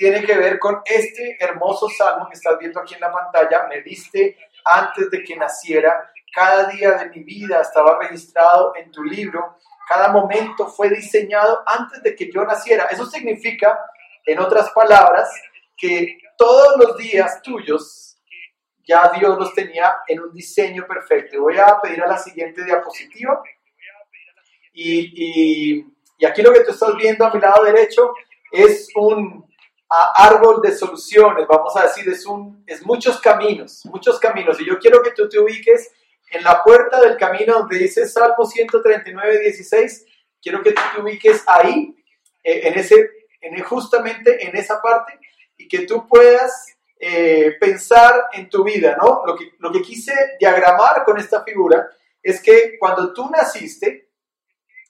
tiene que ver con este hermoso salmo que estás viendo aquí en la pantalla. Me diste antes de que naciera, cada día de mi vida estaba registrado en tu libro, cada momento fue diseñado antes de que yo naciera. Eso significa, en otras palabras, que todos los días tuyos ya Dios los tenía en un diseño perfecto. Voy a pedir a la siguiente diapositiva. Y, y aquí lo que tú estás viendo a mi lado derecho es un árbol de soluciones, vamos a decir, es, un, es muchos caminos, muchos caminos. Y yo quiero que tú te ubiques en la puerta del camino donde dice Salmo 139, 16. Quiero que tú te ubiques ahí, eh, en ese, en, justamente en esa parte, y que tú puedas eh, pensar en tu vida, ¿no? Lo que, lo que quise diagramar con esta figura es que cuando tú naciste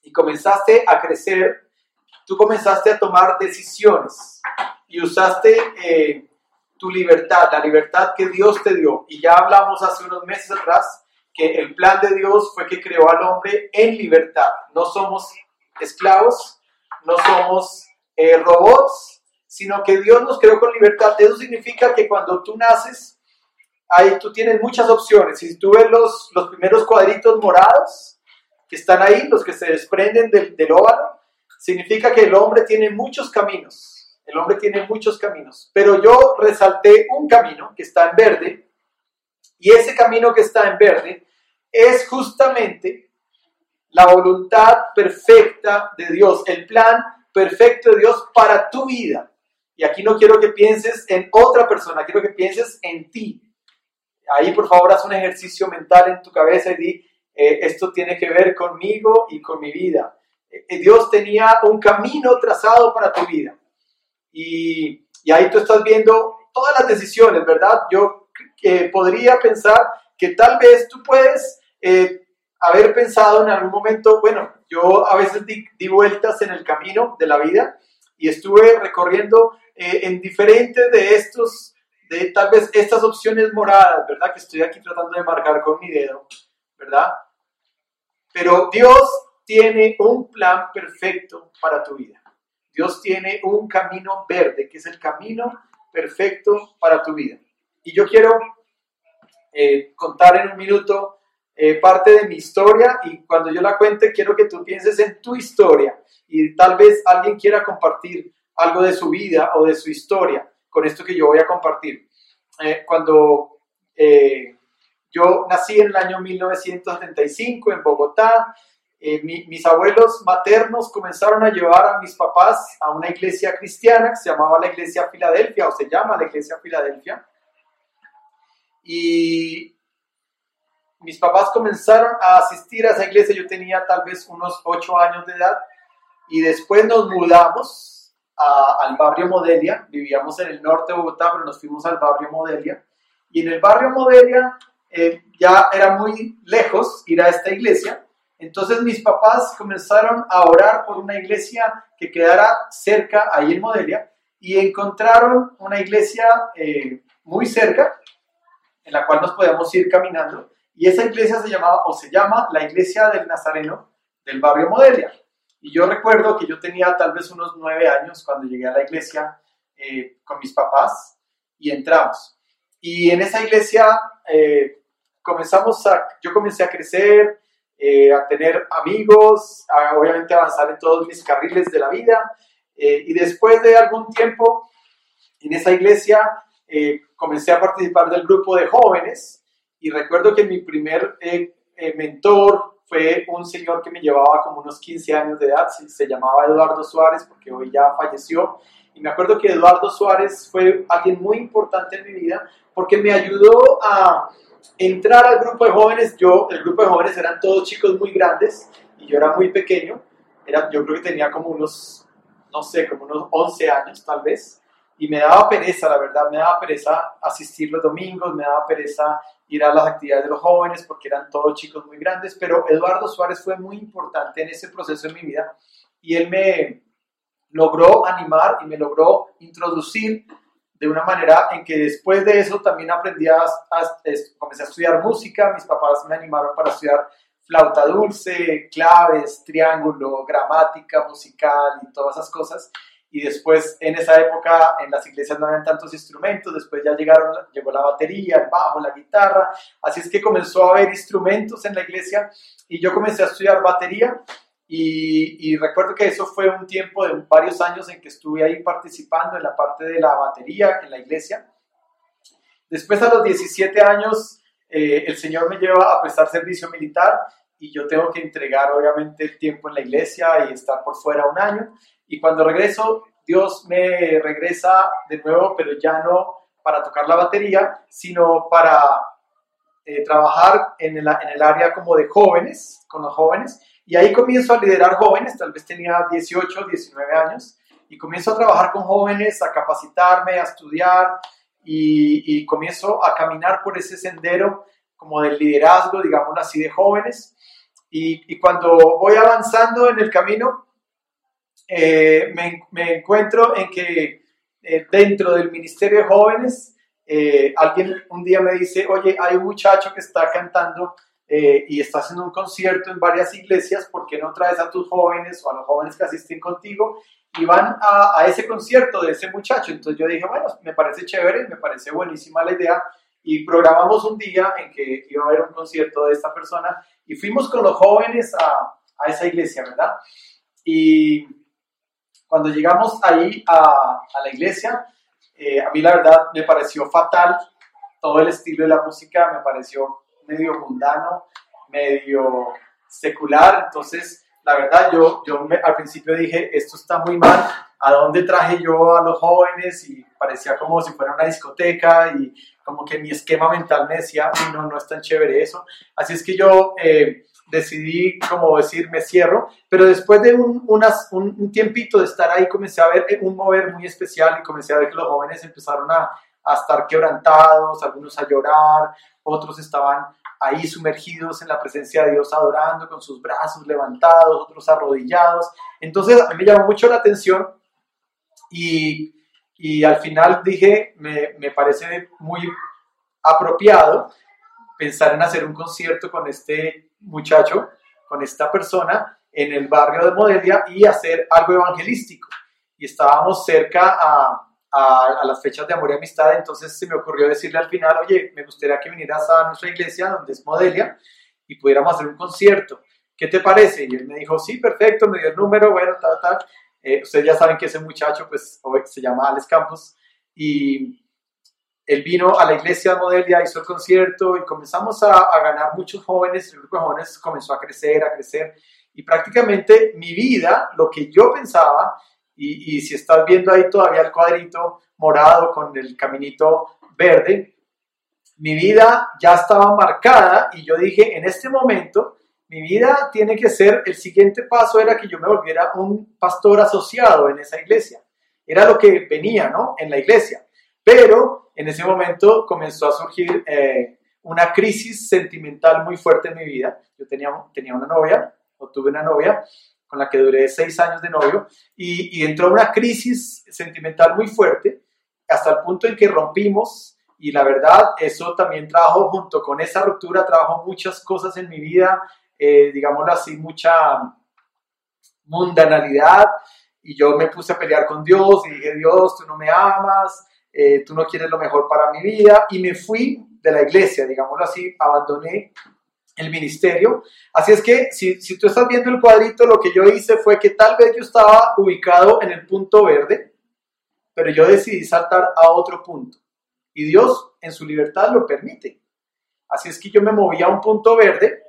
y comenzaste a crecer, tú comenzaste a tomar decisiones y usaste eh, tu libertad, la libertad que Dios te dio. Y ya hablamos hace unos meses atrás que el plan de Dios fue que creó al hombre en libertad. No somos esclavos, no somos eh, robots, sino que Dios nos creó con libertad. Eso significa que cuando tú naces, ahí tú tienes muchas opciones. Si tú ves los, los primeros cuadritos morados que están ahí, los que se desprenden del, del óvalo, significa que el hombre tiene muchos caminos el hombre tiene muchos caminos, pero yo resalté un camino que está en verde y ese camino que está en verde es justamente la voluntad perfecta de Dios, el plan perfecto de Dios para tu vida. Y aquí no quiero que pienses en otra persona, quiero que pienses en ti. Ahí por favor haz un ejercicio mental en tu cabeza y di, eh, esto tiene que ver conmigo y con mi vida. Eh, Dios tenía un camino trazado para tu vida. Y, ahí tú estás viendo todas las decisiones, ¿verdad? Yo eh, podría pensar que tal vez tú puedes eh, haber pensado en algún momento, bueno, yo a veces di, vueltas en el camino de la vida y estuve recorriendo eh, en diferentes de estos, de tal vez estas opciones moradas, ¿verdad? Que estoy aquí tratando de marcar con mi dedo, ¿verdad? Pero Dios tiene un plan perfecto para tu vida. Dios tiene un camino verde, que es el camino perfecto para tu vida. Y yo quiero eh, contar en un minuto eh, parte de mi historia y cuando yo la cuente quiero que tú pienses en tu historia y tal vez alguien quiera compartir algo de su vida o de su historia con esto que yo voy a compartir. Eh, cuando yo nací en el año 1975 en Bogotá, eh, mis abuelos maternos comenzaron a llevar a mis papás a una iglesia cristiana que se llamaba la Iglesia Filadelfia o se llama la Iglesia Filadelfia. Y mis papás comenzaron a asistir a esa iglesia, yo tenía tal vez unos ocho años de edad. Y después nos mudamos al barrio Modelia, vivíamos en el norte de Bogotá, pero nos fuimos al barrio Modelia. Y en el barrio Modelia eh, ya era muy lejos ir a esta iglesia entonces mis papás comenzaron a orar por una iglesia que quedara cerca, ahí en Modelia, y encontraron una iglesia eh, muy cerca, en la cual nos podíamos ir caminando, y esa iglesia se llamaba, o se llama, la iglesia del Nazareno del barrio Modelia. Y yo recuerdo que yo tenía tal vez unos nueve años cuando llegué a la iglesia eh, con mis papás y entramos. Y en esa iglesia eh, comenzamos a, yo comencé a crecer, eh, a tener amigos, a obviamente avanzar en todos mis carriles de la vida. Eh, y después de algún tiempo en esa iglesia eh, comencé a participar del grupo de jóvenes y recuerdo que mi primer mentor fue un señor que me llevaba como unos 15 años de edad, se llamaba Eduardo Suárez porque hoy ya falleció. Y me acuerdo que Eduardo Suárez fue alguien muy importante en mi vida porque me ayudó a entrar al grupo de jóvenes, yo, el grupo de jóvenes eran todos chicos muy grandes y yo era muy pequeño, era, yo creo que tenía como unos, no sé, como unos 11 años tal vez, y me daba pereza, la verdad, me daba pereza asistir los domingos, me daba pereza ir a las actividades de los jóvenes porque eran todos chicos muy grandes, pero Eduardo Suárez fue muy importante en ese proceso de mi vida y él me logró animar y me logró introducir de una manera en que después de eso también aprendí a, comencé a estudiar música, mis papás me animaron para estudiar flauta dulce, claves, triángulo, gramática musical y todas esas cosas. y después en esa época en las iglesias no habían tantos instrumentos, después ya llegaron, llegó la batería, el bajo, la guitarra, así es que comenzó a haber instrumentos en la iglesia y yo comencé a estudiar batería y, recuerdo que eso fue un tiempo de varios años en que estuve ahí participando en la parte de la batería en la iglesia. Después a los 17 años eh, el Señor me lleva a prestar servicio militar y yo tengo que entregar obviamente el tiempo en la iglesia y estar por fuera un año. Y cuando regreso, Dios me regresa de nuevo, pero ya no para tocar la batería, sino para eh, trabajar en el, en el área como de jóvenes, con los jóvenes. Y ahí comienzo a liderar jóvenes, tal vez tenía 18, 19 años, y comienzo a trabajar con jóvenes, a capacitarme, a estudiar, y, y comienzo a caminar por ese sendero como del liderazgo, digamos así, de jóvenes. Y, y cuando voy avanzando en el camino, eh, me, me, encuentro en que eh, dentro del Ministerio de Jóvenes, eh, alguien un día me dice, oye, hay un muchacho que está cantando y está haciendo un concierto en varias iglesias, ¿por qué no traes a tus jóvenes o a los jóvenes que asisten contigo y van a, ese concierto de ese muchacho? Entonces yo dije, bueno, me parece chévere, me parece buenísima la idea y programamos un día en que iba a haber un concierto de esta persona y fuimos con los jóvenes a, esa iglesia, ¿verdad? Y cuando llegamos ahí a, a la iglesia, eh, a mí la verdad me pareció fatal todo el estilo de la música, me pareció medio mundano, medio secular, entonces la verdad yo, yo me, al principio dije, esto está muy mal, ¿a dónde traje yo a los jóvenes? Y parecía como si fuera una discoteca y como que mi esquema mental me decía, no, no es tan chévere eso. Así es que yo eh, decidí, como decir, me cierro, pero después de un, unas, un, tiempito de estar ahí, comencé a ver un mover muy especial y comencé a ver que los jóvenes empezaron a, a estar quebrantados, algunos a llorar, otros estaban ahí sumergidos en la presencia de Dios adorando con sus brazos levantados, otros arrodillados. Entonces a mí me llamó mucho la atención y, y al final dije, me, me parece muy apropiado pensar en hacer un concierto con este muchacho, con esta persona en el barrio de Modelia y hacer algo evangelístico. Y estábamos cerca a, a, a, las fechas de amor y amistad, entonces se me ocurrió decirle al final, oye, me gustaría que vinieras a nuestra iglesia, donde es Modelia, y pudiéramos hacer un concierto. ¿Qué te parece? Y él me dijo, sí, perfecto, me dio el número, bueno, tal, tal. Eh, ustedes ya saben que ese muchacho, pues, se llama Alex Campos, y él vino a la iglesia de Modelia, hizo el concierto y comenzamos a, a, ganar muchos jóvenes, el grupo de jóvenes comenzó a crecer, a crecer y prácticamente mi vida, lo que yo pensaba, y, si estás viendo ahí todavía el cuadrito morado con el caminito verde, mi vida ya estaba marcada y yo dije, en este momento, mi vida tiene que ser, el siguiente paso era que yo me volviera un pastor asociado en esa iglesia. Era lo que venía, ¿no? En la iglesia. Pero en ese momento comenzó a surgir eh, una crisis sentimental muy fuerte en mi vida. Yo tenía, tenía una novia, o tuve una novia, con la que duré seis años de novio, y, entró una crisis sentimental muy fuerte, hasta el punto en que rompimos, y la verdad, eso también trajo, junto con esa ruptura, trajo muchas cosas en mi vida, eh, digámoslo así, mucha mundanalidad, y yo me puse a pelear con Dios, y dije, Dios, tú no me amas, eh, tú no quieres lo mejor para mi vida, y me fui de la iglesia, digámoslo así, abandoné el ministerio. Así es que si, si tú estás viendo el cuadrito, lo que yo hice fue que tal vez yo estaba ubicado en el punto verde, pero yo decidí saltar a otro punto. Y Dios en su libertad lo permite. Así es que yo me moví a un punto verde,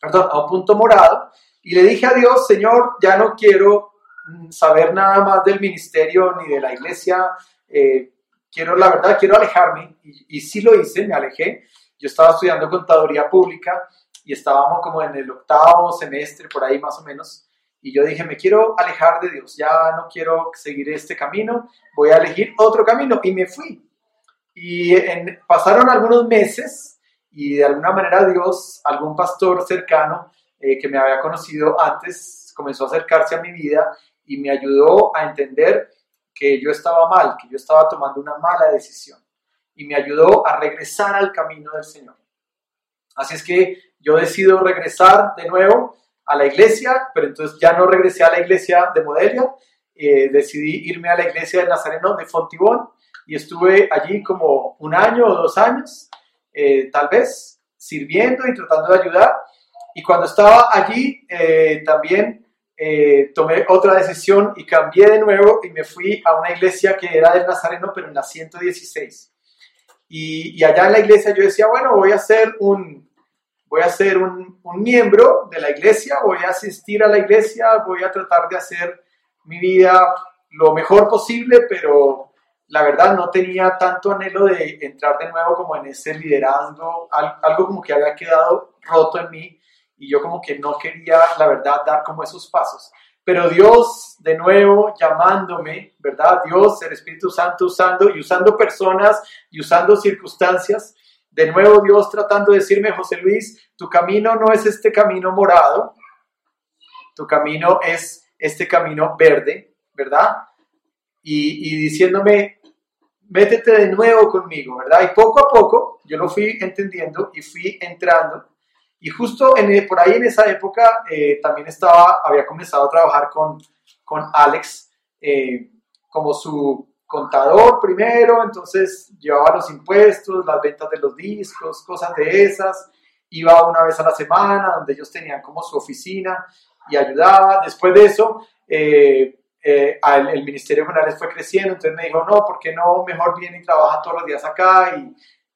perdón, a un punto morado, y le dije a Dios, Señor, ya no quiero mm, saber nada más del ministerio ni de la iglesia, eh, quiero, la verdad, quiero alejarme, y, y sí lo hice, me alejé. Yo estaba estudiando contaduría pública y estábamos como en el octavo semestre, por ahí más o menos, y yo dije, me quiero alejar de Dios, ya no quiero seguir este camino, voy a elegir otro camino, y me fui. Y pasaron algunos meses, y de alguna manera Dios, algún pastor cercano eh, que me había conocido antes, comenzó a acercarse a mi vida y me ayudó a entender que yo estaba mal, que yo estaba tomando una mala decisión y me ayudó a regresar al camino del Señor. Así es que yo decido regresar de nuevo a la iglesia, pero entonces ya no regresé a la iglesia de Modelia, eh, decidí irme a la iglesia del Nazareno de Fontibón y estuve allí como un año o dos años, eh, tal vez, sirviendo y tratando de ayudar. Y cuando estaba allí, eh, también tomé otra decisión y cambié de nuevo y me fui a una iglesia que era del Nazareno, pero en la 116. Y, allá en la iglesia yo decía, bueno, voy a ser un, voy a ser un, un, miembro de la iglesia, voy a asistir a la iglesia, voy a tratar de hacer mi vida lo mejor posible, pero la verdad no tenía tanto anhelo de entrar de nuevo como en ese liderazgo, algo como que había quedado roto en mí y yo como que no quería, la verdad, dar como esos pasos. Pero Dios, de nuevo, llamándome, ¿verdad? Dios, el Espíritu Santo usando y usando personas y usando circunstancias. De nuevo Dios tratando de decirme, José Luis, tu camino no es este camino morado, tu camino es este camino verde, ¿verdad? Y, diciéndome, métete de nuevo conmigo, ¿verdad? Y poco a poco yo lo fui entendiendo y fui entrando. Y justo en, por ahí en esa época eh, también estaba, había comenzado a trabajar con, con Alex eh, como su contador primero, entonces llevaba los impuestos, las ventas de los discos, cosas de esas. Iba una vez a la semana donde ellos tenían como su oficina y ayudaba. Después de eso, eh, eh, el, Ministerio General fue creciendo, entonces me dijo, no, ¿por qué no mejor viene y trabaja todos los días acá y,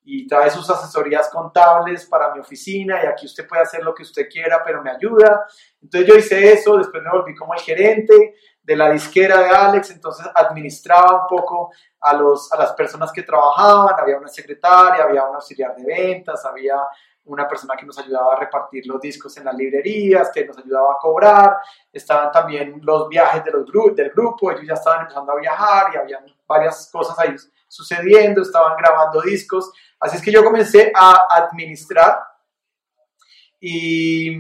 y trae sus asesorías contables para mi oficina y aquí usted puede hacer lo que usted quiera, pero me ayuda. Entonces yo hice eso, después me volví como el gerente de la disquera de Alex, entonces administraba un poco a, los, a las personas que trabajaban, había una secretaria, había un auxiliar de ventas, había una persona que nos ayudaba a repartir los discos en las librerías, que nos ayudaba a cobrar, estaban también los viajes de los del grupo, ellos ya estaban empezando a viajar y habían varias cosas ahí sucediendo, estaban grabando discos, así es que yo comencé a administrar y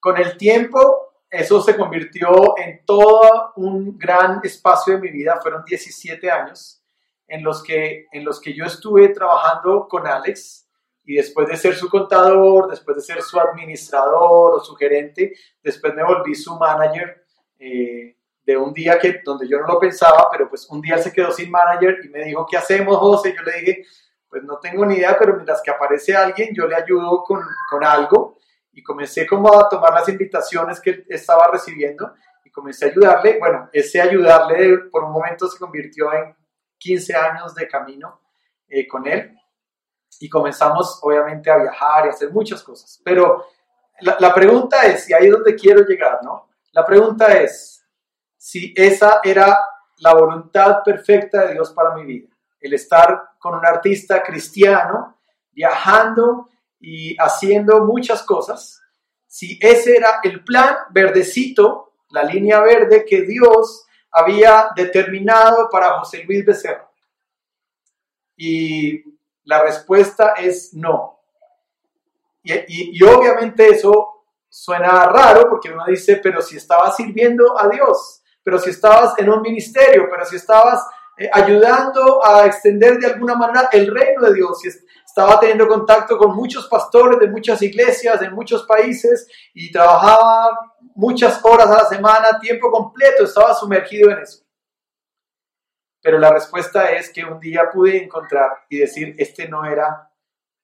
con el tiempo eso se convirtió en todo un gran espacio de mi vida, fueron 17 años en los que, en los que yo estuve trabajando con Alex, y después de ser su contador, después de ser su administrador o su gerente, después me volví su manager eh, de un día que, donde yo no lo pensaba, pero pues un día se quedó sin manager y me dijo, ¿qué hacemos, José? Yo le dije, pues no tengo ni idea, pero mientras que aparece alguien, yo le ayudo con, con algo y comencé como a tomar las invitaciones que estaba recibiendo y comencé a ayudarle. Bueno, ese ayudarle por un momento se convirtió en 15 años de camino eh, con él y comenzamos obviamente a viajar y a hacer muchas cosas. Pero la, la pregunta es, y ahí es donde quiero llegar, ¿no? La pregunta es si esa era la voluntad perfecta de Dios para mi vida, el estar con un artista cristiano, viajando y haciendo muchas cosas, si ese era el plan verdecito, la línea verde que Dios había determinado para José Luis Becerra. Y la respuesta es no. Y, obviamente eso suena raro porque uno dice, pero si estabas sirviendo a Dios, pero si estabas en un ministerio, pero si estabas eh, ayudando a extender de alguna manera el reino de Dios, estaba teniendo contacto con muchos pastores de muchas iglesias, de muchos países y trabajaba muchas horas a la semana, tiempo completo, estaba sumergido en eso. Pero la respuesta es que un día pude encontrar y decir, este no era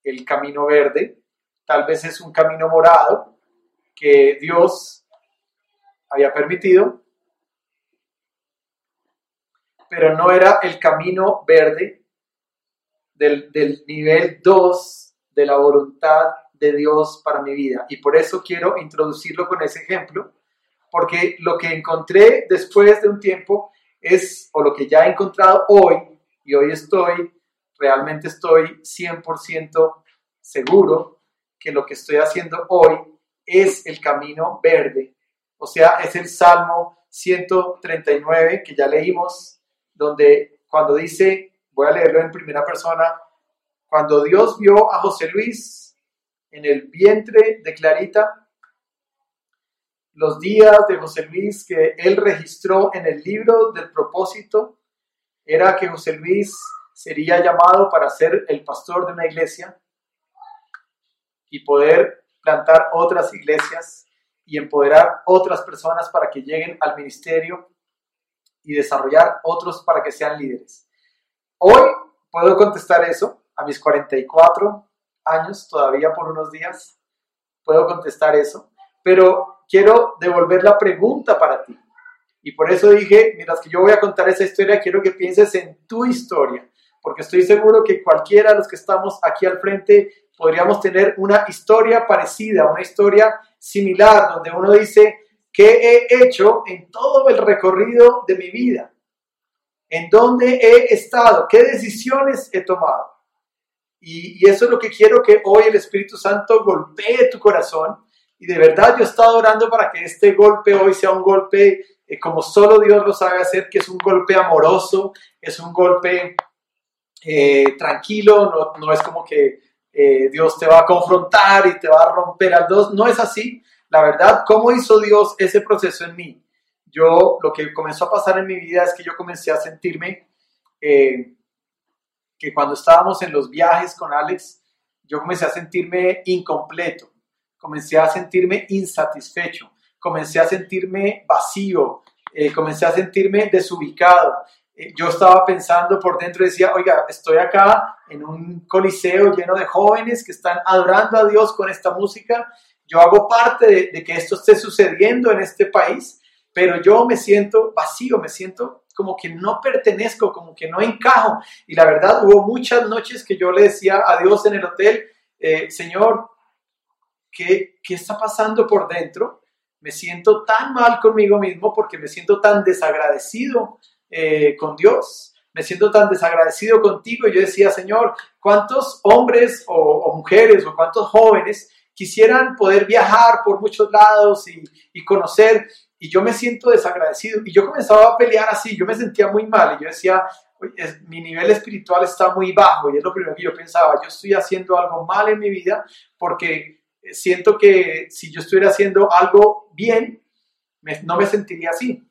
el camino verde, tal vez es un camino morado que Dios había permitido, pero no era el camino verde del, del nivel 2 de la voluntad de Dios para mi vida. Y por eso quiero introducirlo con ese ejemplo, porque lo que encontré después de un tiempo es, o lo que ya he encontrado hoy, y hoy estoy, realmente estoy 100% seguro que lo que estoy haciendo hoy es el camino verde. O sea, es el Salmo 139 que ya leímos, donde cuando dice, voy a leerlo en primera persona, cuando Dios vio a José Luis en el vientre de Clarita, los días de José Luis que él registró en el libro del propósito era que José Luis sería llamado para ser el pastor de una iglesia y poder plantar otras iglesias y empoderar otras personas para que lleguen al ministerio y desarrollar otros para que sean líderes. Hoy puedo contestar eso a mis 44 años, todavía por unos días, puedo contestar eso, pero quiero devolver la pregunta para ti. Y por eso dije, mientras que yo voy a contar esa historia, quiero que pienses en tu historia, porque estoy seguro que cualquiera de los que estamos aquí al frente podríamos tener una historia parecida, una historia similar, donde uno dice, ¿qué he hecho en todo el recorrido de mi vida? ¿En dónde he estado? ¿Qué decisiones he tomado? Y, eso es lo que quiero que hoy el Espíritu Santo golpee tu corazón. Y de verdad yo he estado orando para que este golpe hoy sea un golpe eh, como solo Dios lo sabe hacer, que es un golpe amoroso, es un golpe eh, tranquilo, no, no, es como que eh, Dios te va a confrontar y te va a romper al dos, no es así. La verdad, ¿cómo hizo Dios ese proceso en mí? Yo, lo que comenzó a pasar en mi vida es que yo comencé a sentirme que cuando estábamos en los viajes con Alex, yo comencé a sentirme incompleto, comencé a sentirme insatisfecho, comencé a sentirme vacío, eh, comencé a sentirme desubicado. Eh, yo estaba pensando por dentro, decía, oiga, estoy acá en un coliseo lleno de jóvenes que están adorando a Dios con esta música. Yo hago parte de, que esto esté sucediendo en este país, pero yo me siento vacío, me siento como que no pertenezco, como que no encajo. Y la verdad, hubo muchas noches que yo le decía a Dios en el hotel, eh, Señor, ¿qué, ¿qué está pasando por dentro? Me siento tan mal conmigo mismo porque me siento tan desagradecido eh, con Dios. Me siento tan desagradecido contigo. Y yo decía, Señor, ¿cuántos hombres o mujeres o cuántos jóvenes quisieran poder viajar por muchos lados y, y conocer y yo me siento desagradecido y yo comenzaba a pelear así, yo me sentía muy mal y yo decía, mi nivel espiritual está muy bajo y es lo primero que yo pensaba, yo estoy haciendo algo mal en mi vida porque siento que si yo estuviera haciendo algo bien, no me sentiría así.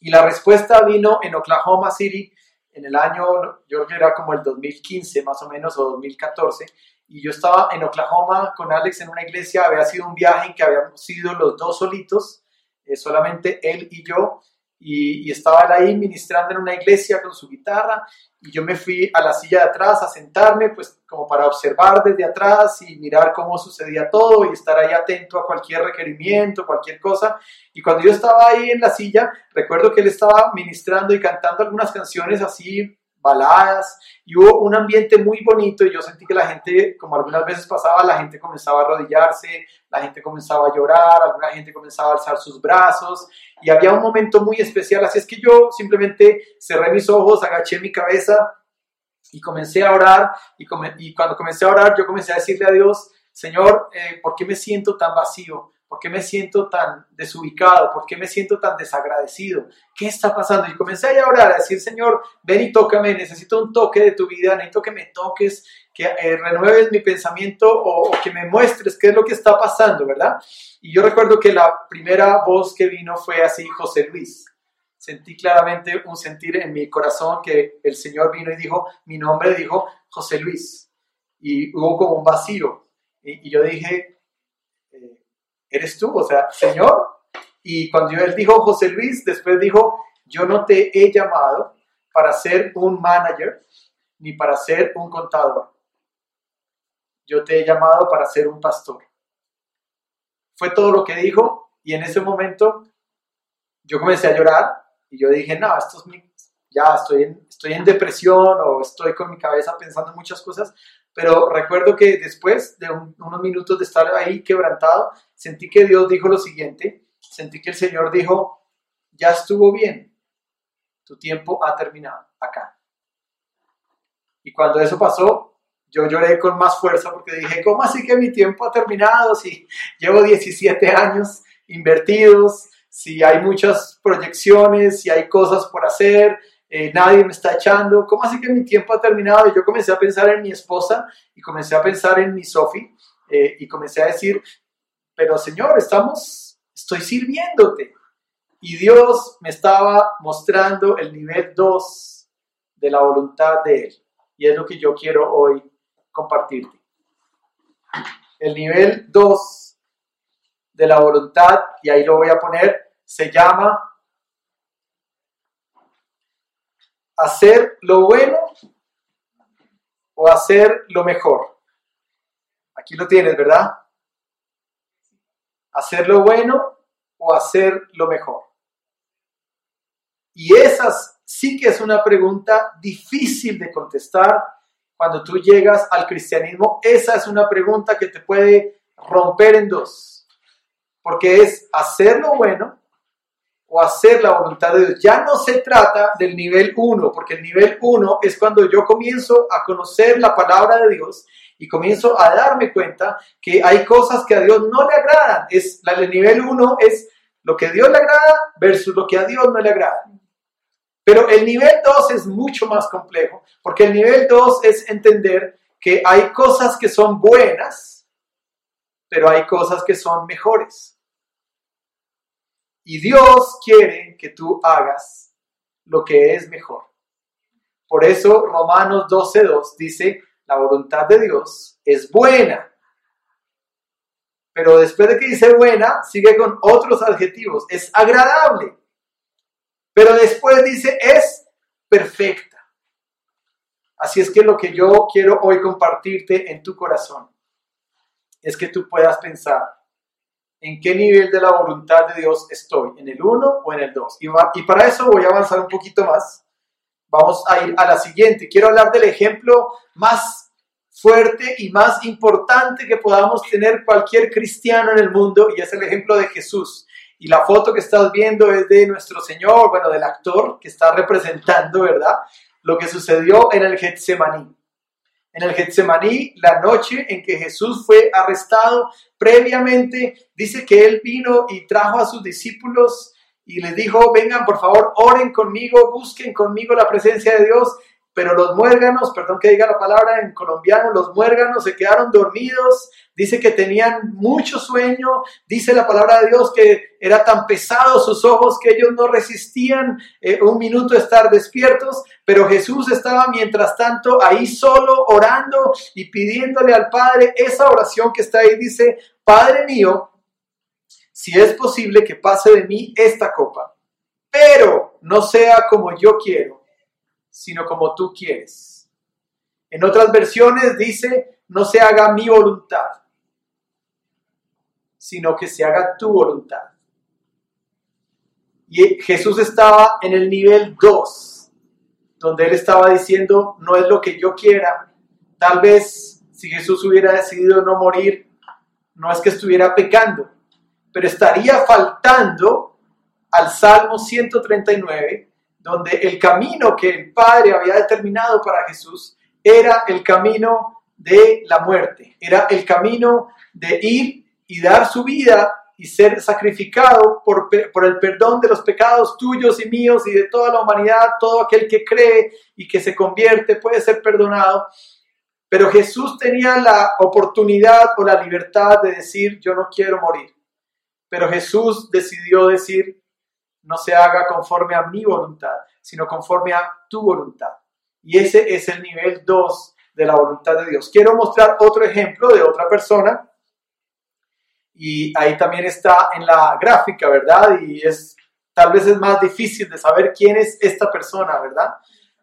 Y la respuesta vino en Oklahoma City en el año, yo creo que era como el 2015 más o menos o 2014, y yo estaba en Oklahoma con Alex en una iglesia, había sido un viaje en que habíamos sido los dos solitos, eh, solamente él y yo, y, estaba él ahí ministrando en una iglesia con su guitarra, y yo me fui a la silla de atrás a sentarme, pues como para observar desde atrás y mirar cómo sucedía todo y estar ahí atento a cualquier requerimiento, cualquier cosa. Y cuando yo estaba ahí en la silla, recuerdo que él estaba ministrando y cantando algunas canciones así baladas y hubo un ambiente muy bonito y yo sentí que la gente, como algunas veces pasaba, la gente comenzaba a arrodillarse, la gente comenzaba a llorar, alguna gente comenzaba a alzar sus brazos y había un momento muy especial, así es que yo simplemente cerré mis ojos, agaché mi cabeza y comencé a orar y, cuando comencé a orar yo comencé a decirle a Dios, Señor, eh, ¿por qué me siento tan vacío? ¿Por qué me siento tan desubicado? ¿Por qué me siento tan desagradecido? ¿Qué está pasando? Y comencé a orar, a decir, Señor, ven y tócame, necesito un toque de tu vida, necesito que me toques, que eh, renueves mi pensamiento o, que me muestres qué es lo que está pasando, ¿verdad? Y yo recuerdo que la primera voz que vino fue así, José Luis. Sentí claramente un sentir en mi corazón que el Señor vino y dijo, mi nombre dijo José Luis. Y hubo como un vacío. y yo dije, eres tú, o sea, Señor. Y cuando él dijo José Luis, después dijo, yo no te he llamado para ser un manager ni para ser un contador. Yo te he llamado para ser un pastor. Fue todo lo que dijo y en ese momento yo comencé a llorar y yo dije, no, esto es mi, ya estoy en, estoy en depresión o estoy con mi cabeza pensando muchas cosas, pero recuerdo que después de unos minutos de estar ahí quebrantado, sentí que Dios dijo lo siguiente, sentí que el Señor dijo, ya estuvo bien, tu tiempo ha terminado acá. Y cuando eso pasó, yo lloré con más fuerza porque dije, ¿cómo así que mi tiempo ha terminado? Si llevo 17 años invertidos, si hay muchas proyecciones, si hay cosas por hacer, eh, nadie me está echando, ¿cómo así que mi tiempo ha terminado? Y yo comencé a pensar en mi esposa y comencé a pensar en mi Sophie eh, y comencé a decir, pero Señor, estamos, estoy sirviéndote. Y Dios me estaba mostrando el nivel 2 de la voluntad de Él. Y es lo que yo quiero hoy compartirte. El nivel 2 de la voluntad, y ahí lo voy a poner, se llama hacer lo bueno o hacer lo mejor. Aquí lo tienes, ¿verdad? Hacer lo bueno o hacer lo mejor. Y esas sí que es una pregunta difícil de contestar cuando tú llegas al cristianismo. Esa es una pregunta que te puede romper en dos. Porque es hacer lo bueno o hacer la voluntad de Dios. Ya no se trata del nivel 1, porque el nivel 1 es cuando yo comienzo a conocer la palabra de Dios y comienzo a darme cuenta que hay cosas que a Dios no le agradan. Es, el nivel 1 es lo que a Dios le agrada versus lo que a Dios no le agrada. Pero el nivel 2 es mucho más complejo, porque el nivel 2 es entender que hay cosas que son buenas, pero hay cosas que son mejores. Y Dios quiere que tú hagas lo que es mejor. Por eso Romanos 12.2 dice, la voluntad de Dios es buena. Pero después de que dice buena, sigue con otros adjetivos. Es agradable. Pero después dice es perfecta. Así es que lo que yo quiero hoy compartirte en tu corazón es que tú puedas pensar, en qué nivel de la voluntad de Dios estoy, en el 1 o en el 2. Y, para eso voy a avanzar un poquito más. Vamos a ir a la siguiente. Quiero hablar del ejemplo más fuerte y más importante que podamos tener cualquier cristiano en el mundo y es el ejemplo de Jesús. Y la foto que estás viendo es de nuestro Señor, bueno, del actor que está representando, ¿verdad? Lo que sucedió en el Getsemaní en el Getsemaní, la noche en que Jesús fue arrestado, previamente dice que él vino y trajo a sus discípulos y les dijo, vengan por favor, oren conmigo, busquen conmigo la presencia de Dios pero los muérganos, perdón que diga la palabra en colombiano, los muérganos se quedaron dormidos, dice que tenían mucho sueño, dice la palabra de Dios que era tan pesado sus ojos que ellos no resistían eh, un minuto estar despiertos, pero Jesús estaba mientras tanto ahí solo orando y pidiéndole al Padre esa oración que está ahí, dice, Padre mío, si es posible que pase de mí esta copa, pero no sea como yo quiero sino como tú quieres. En otras versiones dice, no se haga mi voluntad, sino que se haga tu voluntad. Y Jesús estaba en el nivel 2, donde él estaba diciendo, no es lo que yo quiera. Tal vez si Jesús hubiera decidido no morir, no es que estuviera pecando, pero estaría faltando al Salmo 139, donde el camino que el Padre había determinado para Jesús era el camino de la muerte, era el camino de ir y dar su vida y ser sacrificado por, el perdón de los pecados tuyos y míos y de toda la humanidad, todo aquel que cree y que se convierte puede ser perdonado. Pero Jesús tenía la oportunidad o la libertad de decir, yo no quiero morir. Pero Jesús decidió decir, no se haga conforme a mi voluntad, sino conforme a tu voluntad. Y ese es el nivel 2 de la voluntad de Dios. Quiero mostrar otro ejemplo de otra persona. Y ahí también está en la gráfica, ¿verdad? Y es tal vez es más difícil de saber quién es esta persona, ¿verdad?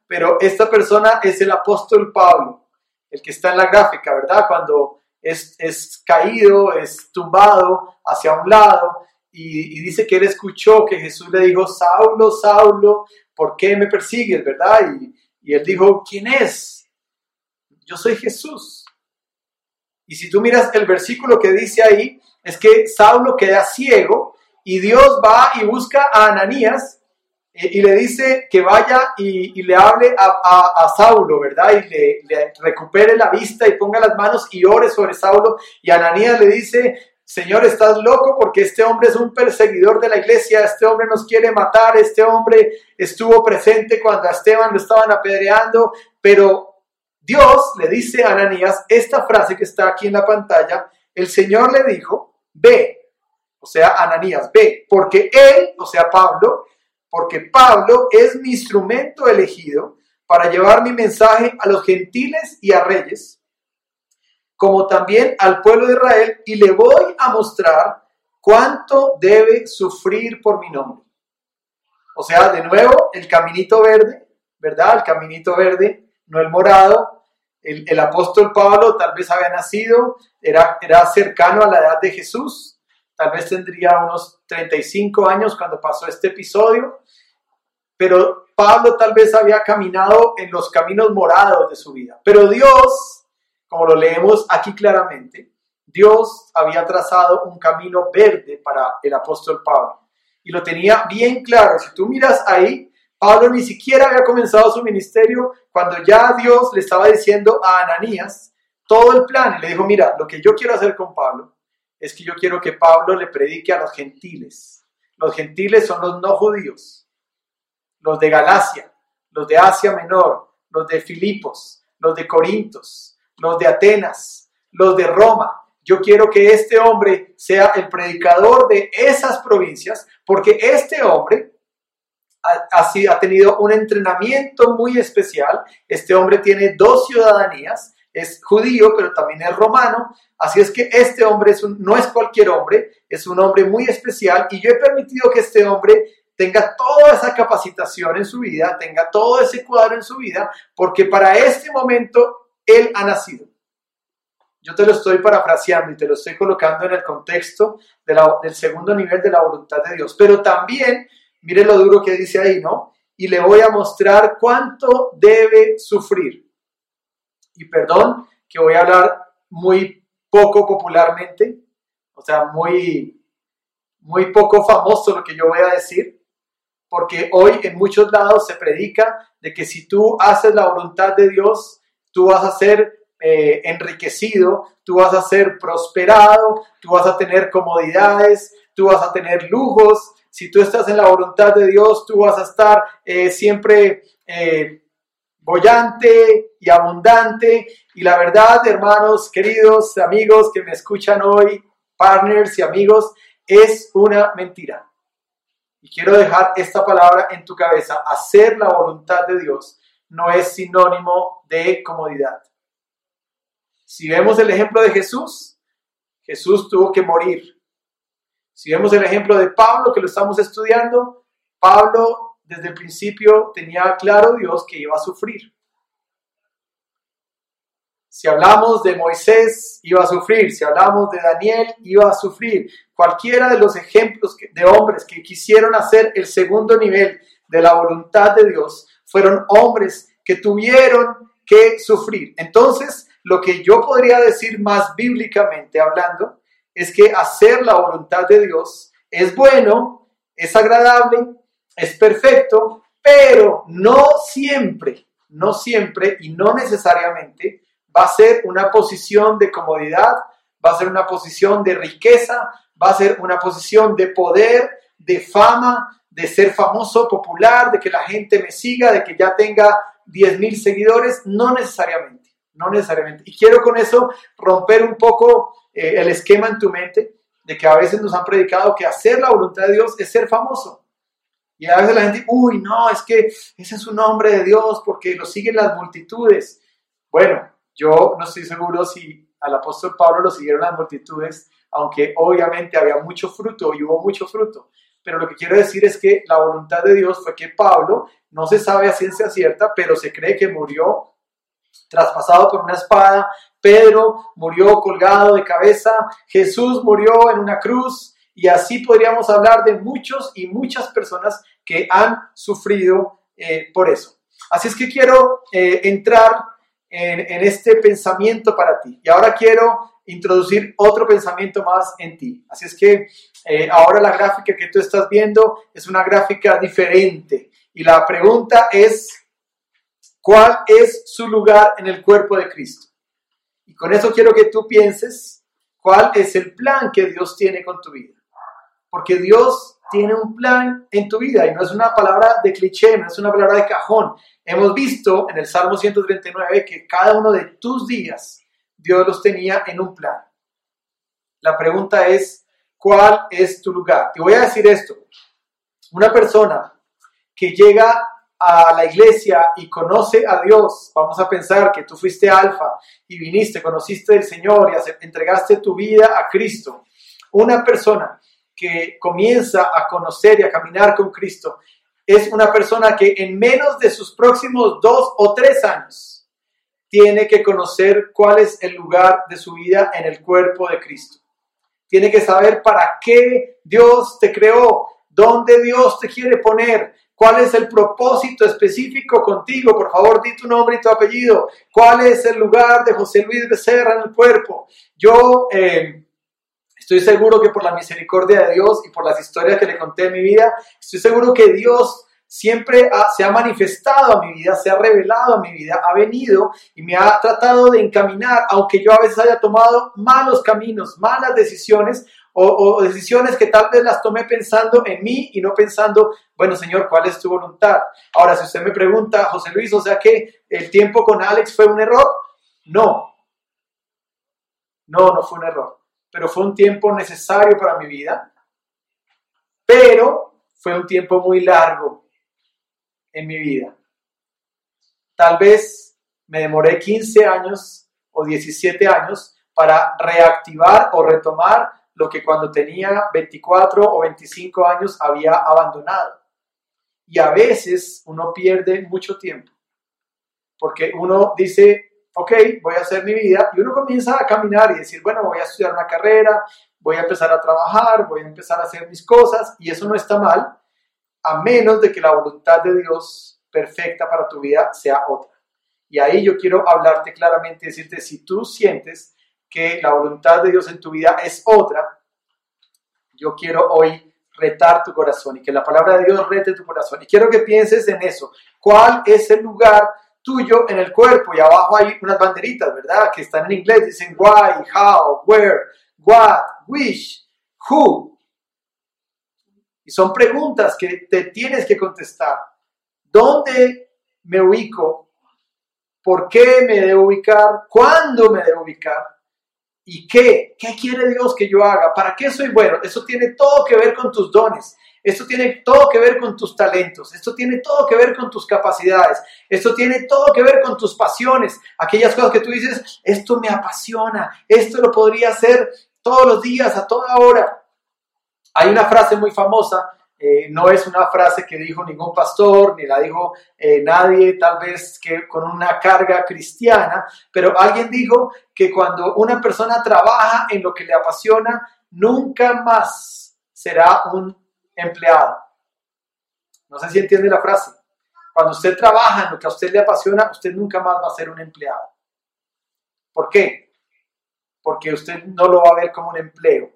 Pero esta persona es el apóstol Pablo, el que está en la gráfica, ¿verdad? Cuando es, es caído, es tumbado hacia un lado y, dice que él escuchó que Jesús le dijo, Saulo, Saulo, ¿por qué me persigues? ¿Verdad? Y, y él dijo, ¿quién es? Yo soy Jesús. Y si tú miras el versículo que dice ahí, es que Saulo queda ciego y Dios va y busca a Ananías eh, y le dice que vaya y, le hable a, a, Saulo, ¿verdad? Y le, le, recupere la vista y ponga las manos y ore sobre Saulo. Y Ananías le dice, Señor, estás loco porque este hombre es un perseguidor de la iglesia, este hombre nos quiere matar, este hombre estuvo presente cuando a Esteban lo estaban apedreando, pero Dios le dice a Ananías esta frase que está aquí en la pantalla, el Señor le dijo, ve, o sea, Ananías, ve, porque él, o sea, Pablo, porque Pablo es mi instrumento elegido para llevar mi mensaje a los gentiles y a reyes como también al pueblo de Israel, y le voy a mostrar cuánto debe sufrir por mi nombre. O sea, de nuevo, el caminito verde, ¿verdad? El caminito verde, no el morado. El, apóstol Pablo tal vez había nacido, era, cercano a la edad de Jesús, tal vez tendría unos 35 años cuando pasó este episodio, pero Pablo tal vez había caminado en los caminos morados de su vida. Pero Dios, como lo leemos aquí claramente, Dios había trazado un camino verde para el apóstol Pablo. Y lo tenía bien claro. Si tú miras ahí, Pablo ni siquiera había comenzado su ministerio cuando ya Dios le estaba diciendo a Ananías todo el plan. Y le dijo, mira, lo que yo quiero hacer con Pablo es que yo quiero que Pablo le predique a los gentiles. Los gentiles son los no judíos, los de Galacia, los de Asia Menor, los de Filipos, los de Corintos, los de Atenas, los de Roma. Yo quiero que este hombre sea el predicador de esas provincias, porque este hombre ha, tenido un entrenamiento muy especial. Este hombre tiene dos ciudadanías, es judío, pero también es romano. Así es que este hombre no es cualquier hombre, es un hombre muy especial y yo he permitido que este hombre tenga toda esa capacitación en su vida, tenga todo ese cuadro en su vida, porque para este momento él ha nacido. Yo te lo estoy parafraseando y te lo estoy colocando en el contexto del segundo nivel de la voluntad de Dios. Pero también, mire lo duro que dice ahí, ¿no? Y le voy a mostrar cuánto debe sufrir. Y perdón que voy a hablar muy poco popularmente, o sea, muy, muy poco famoso lo que yo voy a decir, porque hoy en muchos lados se predica de que si tú haces la voluntad de Dios, tú vas a ser eh, enriquecido, tú vas a ser prosperado, tú vas a tener comodidades, tú vas a tener lujos. Si tú estás en la voluntad de Dios, tú vas a estar eh, siempre eh, bollante y abundante. Y la verdad, hermanos, queridos amigos que me escuchan hoy, partners y amigos, es una mentira. Y quiero dejar esta palabra en tu cabeza. Hacer la voluntad de Dios no es sinónimo de comodidad. Si vemos el ejemplo de Jesús, Jesús tuvo que morir. Si vemos el ejemplo de Pablo, que lo estamos estudiando, Pablo desde el principio tenía claro Dios que iba a sufrir. Si hablamos de Moisés, iba a sufrir. Si hablamos de Daniel, iba a sufrir. Cualquiera de los ejemplos de hombres que quisieron hacer el segundo nivel de la voluntad de Dios fueron hombres que tuvieron que sufrir. Entonces, lo que yo podría decir más bíblicamente hablando es que hacer la voluntad de Dios es bueno, es agradable, es perfecto, pero no siempre, no siempre y no necesariamente va a ser una posición de comodidad, va a ser una posición de riqueza, va a ser una posición de poder, de fama, de ser famoso, popular, de que la gente me siga, de que ya tenga 10 mil seguidores, no necesariamente no necesariamente. Y quiero con eso romper un poco eh, el esquema en tu mente de que a veces nos han predicado que hacer la voluntad de Dios es ser famoso. Y a veces la gente, uy, no, es que ese es un nombre de Dios porque lo siguen las multitudes. Bueno, yo no estoy seguro si al apóstol Pablo lo siguieron las multitudes, aunque obviamente había mucho fruto y hubo mucho fruto. Pero lo que quiero decir es que la voluntad de Dios fue que Pablo, no se sabe a ciencia cierta, pero se cree que murió traspasado por una espada, Pedro murió colgado de cabeza, Jesús murió en una cruz y así podríamos hablar de muchos y muchas personas que han sufrido eh, por eso. Así es que quiero eh, entrar en, este pensamiento para ti y ahora quiero introducir otro pensamiento más en ti. Así es que eh, ahora la gráfica que tú estás viendo es una gráfica diferente y la pregunta es, cuál es su lugar en el cuerpo de Cristo. Y con eso quiero que tú pienses cuál es el plan que Dios tiene con tu vida. Porque Dios tiene un plan en tu vida y no es una palabra de cliché, no es una palabra de cajón. Hemos visto en el Salmo 139 que cada uno de tus días Dios los tenía en un plan. La pregunta es, ¿cuál es tu lugar? Te voy a decir esto. Una persona que llega a la iglesia y conoce a Dios, vamos a pensar que tú fuiste alfa y viniste, conociste al Señor y entregaste tu vida a Cristo. Una persona que comienza a conocer y a caminar con Cristo, es una persona que en menos de sus próximos dos o tres años tiene que conocer cuál es el lugar de su vida en el cuerpo de Cristo. Tiene que saber para qué Dios te creó, dónde Dios te quiere poner, cuál es el propósito específico contigo. Por favor, di tu nombre y tu apellido. ¿Cuál es el lugar de José Luis Becerra en el cuerpo? Yo eh, estoy seguro que por la misericordia de Dios y por las historias que le conté en mi vida, estoy seguro que Dios siempre se ha manifestado a mi vida, se ha revelado a mi vida, ha venido y me ha tratado de encaminar, aunque yo a veces haya tomado malos caminos, malas decisiones o, decisiones que tal vez las tomé pensando en mí y no pensando, bueno Señor, ¿cuál es tu voluntad? Ahora, si usted me pregunta, José Luis, o sea que el tiempo con Alex fue un error, no, no, no fue un error, pero fue un tiempo necesario para mi vida, pero fue un tiempo muy largo en mi vida. Tal vez me demoré 15 años o 17 años para reactivar o retomar lo que cuando tenía 24 o 25 años había abandonado. Y a veces uno pierde mucho tiempo, porque uno dice, ok, voy a hacer mi vida, y uno comienza a caminar y decir, bueno, voy a estudiar una carrera, voy a empezar a trabajar, voy a empezar a hacer mis cosas, y eso no está mal, a menos de que la voluntad de Dios perfecta para tu vida sea otra. Y ahí yo quiero hablarte claramente y decirte, si tú sientes que la voluntad de Dios en tu vida es otra, yo quiero hoy retar tu corazón y que la palabra de Dios rete tu corazón. Y quiero que pienses en eso. ¿Cuál es el lugar tuyo en el cuerpo? Y abajo hay unas banderitas, ¿verdad? Que están en inglés, dicen why, how, where, what, which, who. Y son preguntas que te tienes que contestar. ¿Dónde me ubico? ¿Por qué me debo ubicar? ¿Cuándo me debo ubicar? ¿Y qué? ¿Qué quiere Dios que yo haga? ¿Para qué soy bueno? Eso tiene todo que ver con tus dones. Esto tiene todo que ver con tus talentos. Esto tiene todo que ver con tus capacidades. Esto tiene todo que ver con tus pasiones. Aquellas cosas que tú dices, esto me apasiona. Esto lo podría hacer todos los días, a toda hora. Hay una frase muy famosa, eh, no es una frase que dijo ningún pastor, ni la dijo eh, nadie tal vez que con una carga cristiana, pero alguien dijo que cuando una persona trabaja en lo que le apasiona, nunca más será un empleado. No sé si entiende la frase. Cuando usted trabaja en lo que a usted le apasiona, usted nunca más va a ser un empleado. ¿Por qué? Porque usted no lo va a ver como un empleo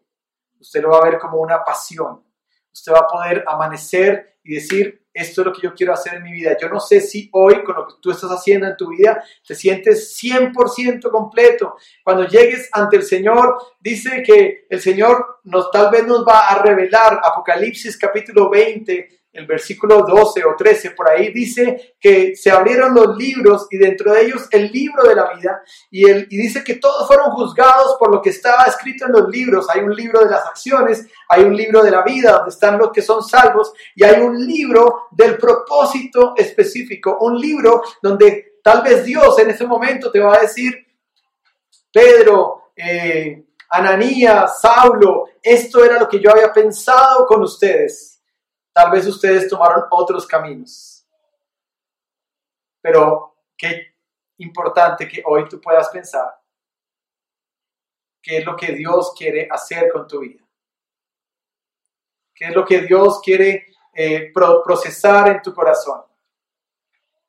usted lo va a ver como una pasión. Usted va a poder amanecer y decir, esto es lo que yo quiero hacer en mi vida. Yo no sé si hoy con lo que tú estás haciendo en tu vida te sientes 100% completo. Cuando llegues ante el Señor, dice que el Señor nos tal vez nos va a revelar Apocalipsis capítulo 20 el versículo 12 o 13 por ahí dice que se abrieron los libros y dentro de ellos el libro de la vida y, el, y dice que todos fueron juzgados por lo que estaba escrito en los libros. Hay un libro de las acciones, hay un libro de la vida donde están los que son salvos y hay un libro del propósito específico, un libro donde tal vez Dios en ese momento te va a decir, Pedro, eh, Ananías, Saulo, esto era lo que yo había pensado con ustedes Tal vez ustedes tomaron otros caminos. Pero qué importante que hoy tú puedas pensar qué es lo que Dios quiere hacer con tu vida. ¿Qué es lo que Dios quiere eh, procesar en tu corazón?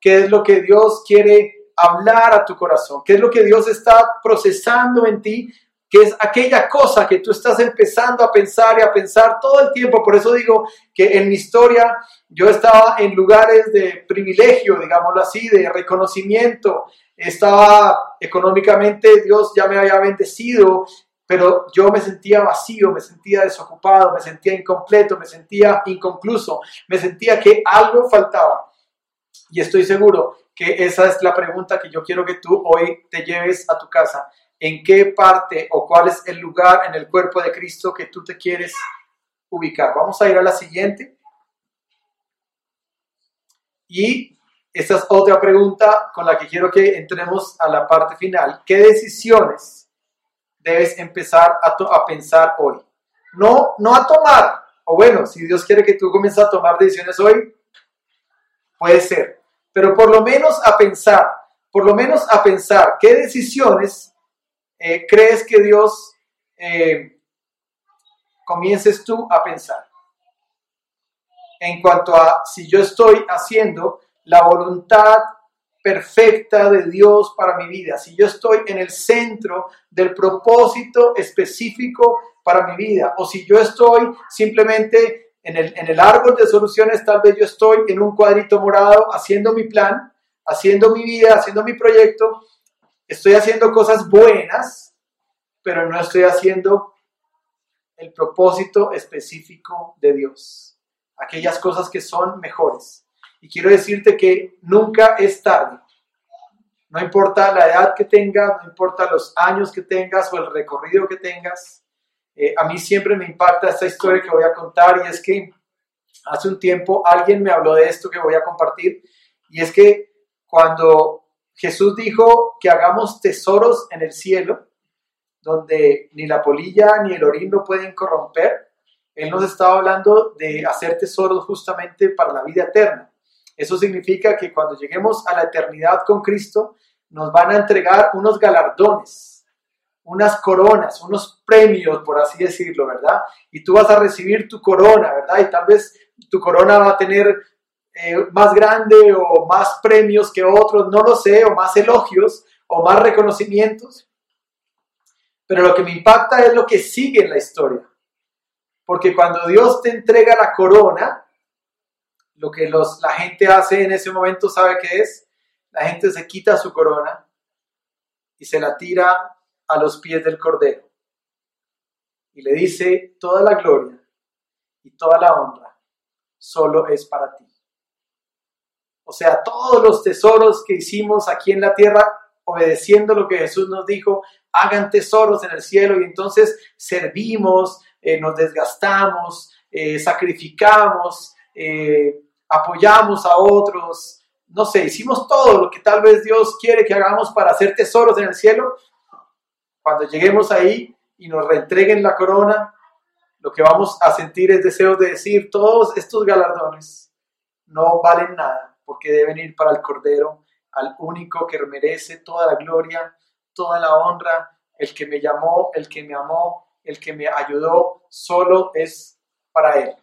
¿Qué es lo que Dios quiere hablar a tu corazón? ¿Qué es lo que Dios está procesando en ti que es aquella cosa que tú estás empezando a pensar y a pensar todo el tiempo. Por eso digo que en mi historia yo estaba en lugares de privilegio, digámoslo así, de reconocimiento. Estaba económicamente, Dios ya me había bendecido, pero yo me sentía vacío, me sentía desocupado, me sentía incompleto, me sentía inconcluso, me sentía que algo faltaba. Y estoy seguro que esa es la pregunta que yo quiero que tú hoy te lleves a tu casa en qué parte o cuál es el lugar en el cuerpo de Cristo que tú te quieres ubicar. Vamos a ir a la siguiente. Y esta es otra pregunta con la que quiero que entremos a la parte final. ¿Qué decisiones debes empezar a, pensar hoy? No, no a tomar, o bueno, si Dios quiere que tú comiences a tomar decisiones hoy, puede ser, pero por lo menos a pensar, por lo menos a pensar qué decisiones eh, crees que Dios eh, comiences tú a pensar. En cuanto a si yo estoy haciendo la voluntad perfecta de Dios para mi vida, si yo estoy en el centro del propósito específico para mi vida, o si yo estoy simplemente en el, en el árbol de soluciones, tal vez yo estoy en un cuadrito morado haciendo mi plan, haciendo mi vida, haciendo mi proyecto, estoy haciendo cosas buenas, pero no estoy haciendo el propósito específico de Dios, aquellas cosas que son mejores. Y quiero decirte que nunca es tarde. No importa la edad que tengas, no importa los años que tengas o el recorrido que tengas. Eh, a mí siempre me impacta esta historia que voy a contar y es que hace un tiempo alguien me habló de esto que voy a compartir y es que cuando Jesús dijo que hagamos tesoros en el cielo, donde ni la polilla ni el orín lo pueden corromper, Él nos estaba hablando de hacer tesoros justamente para la vida eterna. Eso significa que cuando lleguemos a la eternidad con Cristo, nos van a entregar unos galardones, unas coronas, unos premios, por así decirlo, ¿verdad? Y tú vas a recibir tu corona, ¿verdad? Y tal vez tu corona va a tener eh, más grande o más premios que otros, no lo sé, o más elogios o más reconocimientos. Pero lo que me impacta es lo que sigue en la historia. Porque cuando Dios te entrega la corona, lo que los, la gente hace en ese momento, ¿sabe qué es? La gente se quita su corona y se la tira a los pies del Cordero. Y le dice, toda la gloria y toda la honra solo es para ti. O sea, todos los tesoros que hicimos aquí en la tierra, obedeciendo lo que Jesús nos dijo, hagan tesoros en el cielo. Y entonces servimos, eh, nos desgastamos, eh, sacrificamos, eh, apoyamos a otros, no sé, hicimos todo lo que tal vez Dios quiere que hagamos para hacer tesoros en el cielo, cuando lleguemos ahí y nos reentreguen la corona, lo que vamos a sentir es deseo de decir, todos estos galardones no valen nada, porque deben ir para el Cordero, al único que merece toda la gloria, toda la honra, el que me llamó, el que me amó, el que me ayudó, solo es para Él.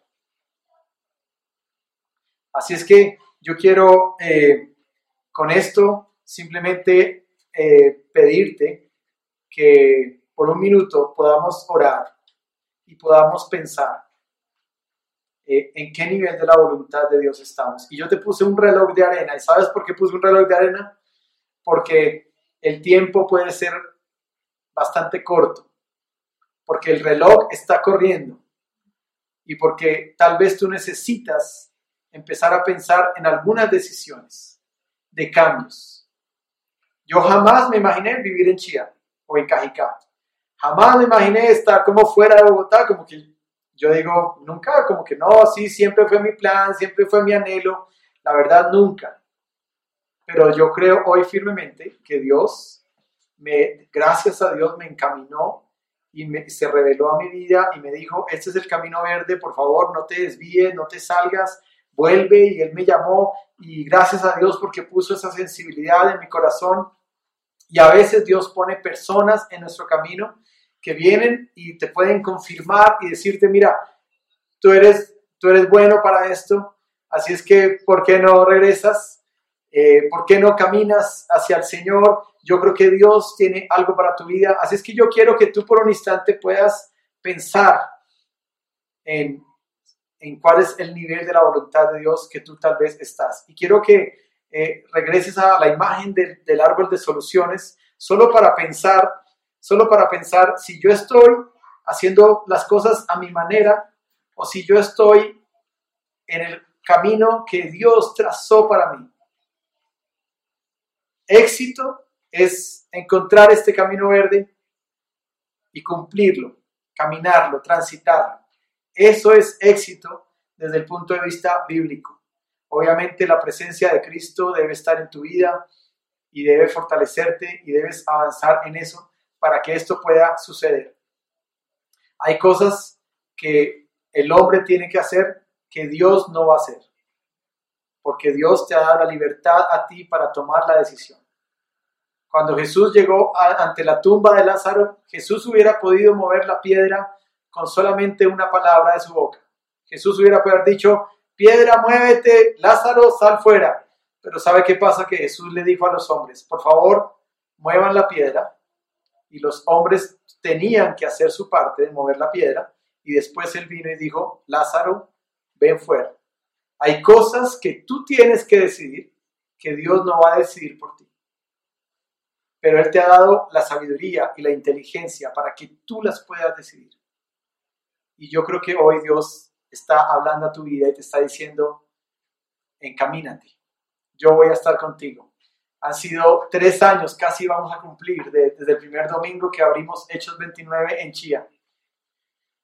Así es que yo quiero eh, con esto simplemente eh, pedirte que por un minuto podamos orar y podamos pensar eh, en qué nivel de la voluntad de Dios estamos. Y yo te puse un reloj de arena. ¿Y sabes por qué puse un reloj de arena? Porque el tiempo puede ser bastante corto. Porque el reloj está corriendo. Y porque tal vez tú necesitas empezar a pensar en algunas decisiones de cambios. Yo jamás me imaginé vivir en Chía o en Cajicá. Jamás me imaginé estar como fuera de Bogotá, como que yo digo, nunca, como que no, sí, siempre fue mi plan, siempre fue mi anhelo. La verdad, nunca. Pero yo creo hoy firmemente que Dios, me, gracias a Dios, me encaminó y me, se reveló a mi vida y me dijo, este es el camino verde, por favor, no te desvíes, no te salgas, vuelve y Él me llamó y gracias a Dios porque puso esa sensibilidad en mi corazón. Y a veces Dios pone personas en nuestro camino que vienen y te pueden confirmar y decirte, mira, tú eres, tú eres bueno para esto, así es que, ¿por qué no regresas? Eh, ¿Por qué no caminas hacia el Señor? Yo creo que Dios tiene algo para tu vida. Así es que yo quiero que tú por un instante puedas pensar en en cuál es el nivel de la voluntad de Dios que tú tal vez estás. Y quiero que eh, regreses a la imagen del árbol de soluciones, solo para pensar, solo para pensar si yo estoy haciendo las cosas a mi manera o si yo estoy en el camino que Dios trazó para mí. Éxito es encontrar este camino verde y cumplirlo, caminarlo, transitarlo. Eso es éxito desde el punto de vista bíblico. Obviamente la presencia de Cristo debe estar en tu vida y debe fortalecerte y debes avanzar en eso para que esto pueda suceder. Hay cosas que el hombre tiene que hacer que Dios no va a hacer. porque Dios te ha dado la libertad a ti para tomar la decisión. Cuando Jesús llegó ante la tumba de Lázaro, Jesús hubiera podido mover la piedra con solamente una palabra de su boca. Jesús hubiera podido haber dicho, piedra, muévete, Lázaro, sal fuera. Pero ¿sabe qué pasa? Que Jesús le dijo a los hombres, por favor, muevan la piedra. Y los hombres tenían que hacer su parte de mover la piedra. Y después él vino y dijo, Lázaro, ven fuera. Hay cosas que tú tienes que decidir que Dios no va a decidir por ti. Pero Él te ha dado la sabiduría y la inteligencia para que tú las puedas decidir. Y yo creo que hoy Dios está hablando a tu vida y te está diciendo, encamínate, yo voy a estar contigo. Han sido tres años, casi vamos a cumplir, desde el primer domingo que abrimos Hechos 29 en Chía.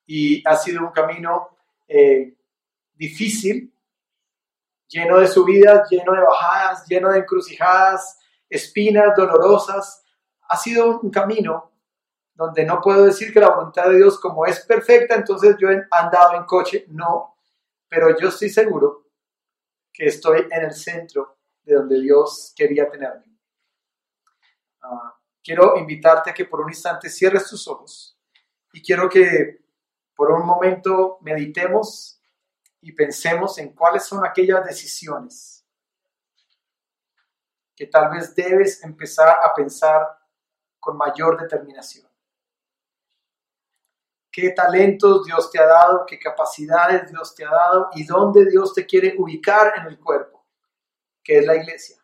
Y ha sido un camino eh, difícil, lleno de subidas, lleno de bajadas, lleno de encrucijadas, espinas dolorosas. Ha sido un camino donde no puedo decir que la voluntad de Dios como es perfecta, entonces yo he andado en coche, no, pero yo estoy seguro que estoy en el centro de donde Dios quería tenerme. Ah, quiero invitarte a que por un instante cierres tus ojos y quiero que por un momento meditemos y pensemos en cuáles son aquellas decisiones que tal vez debes empezar a pensar con mayor determinación. ¿Qué talentos Dios te ha dado? ¿Qué capacidades Dios te ha dado? ¿Y dónde Dios te quiere ubicar en el cuerpo? Que es la iglesia.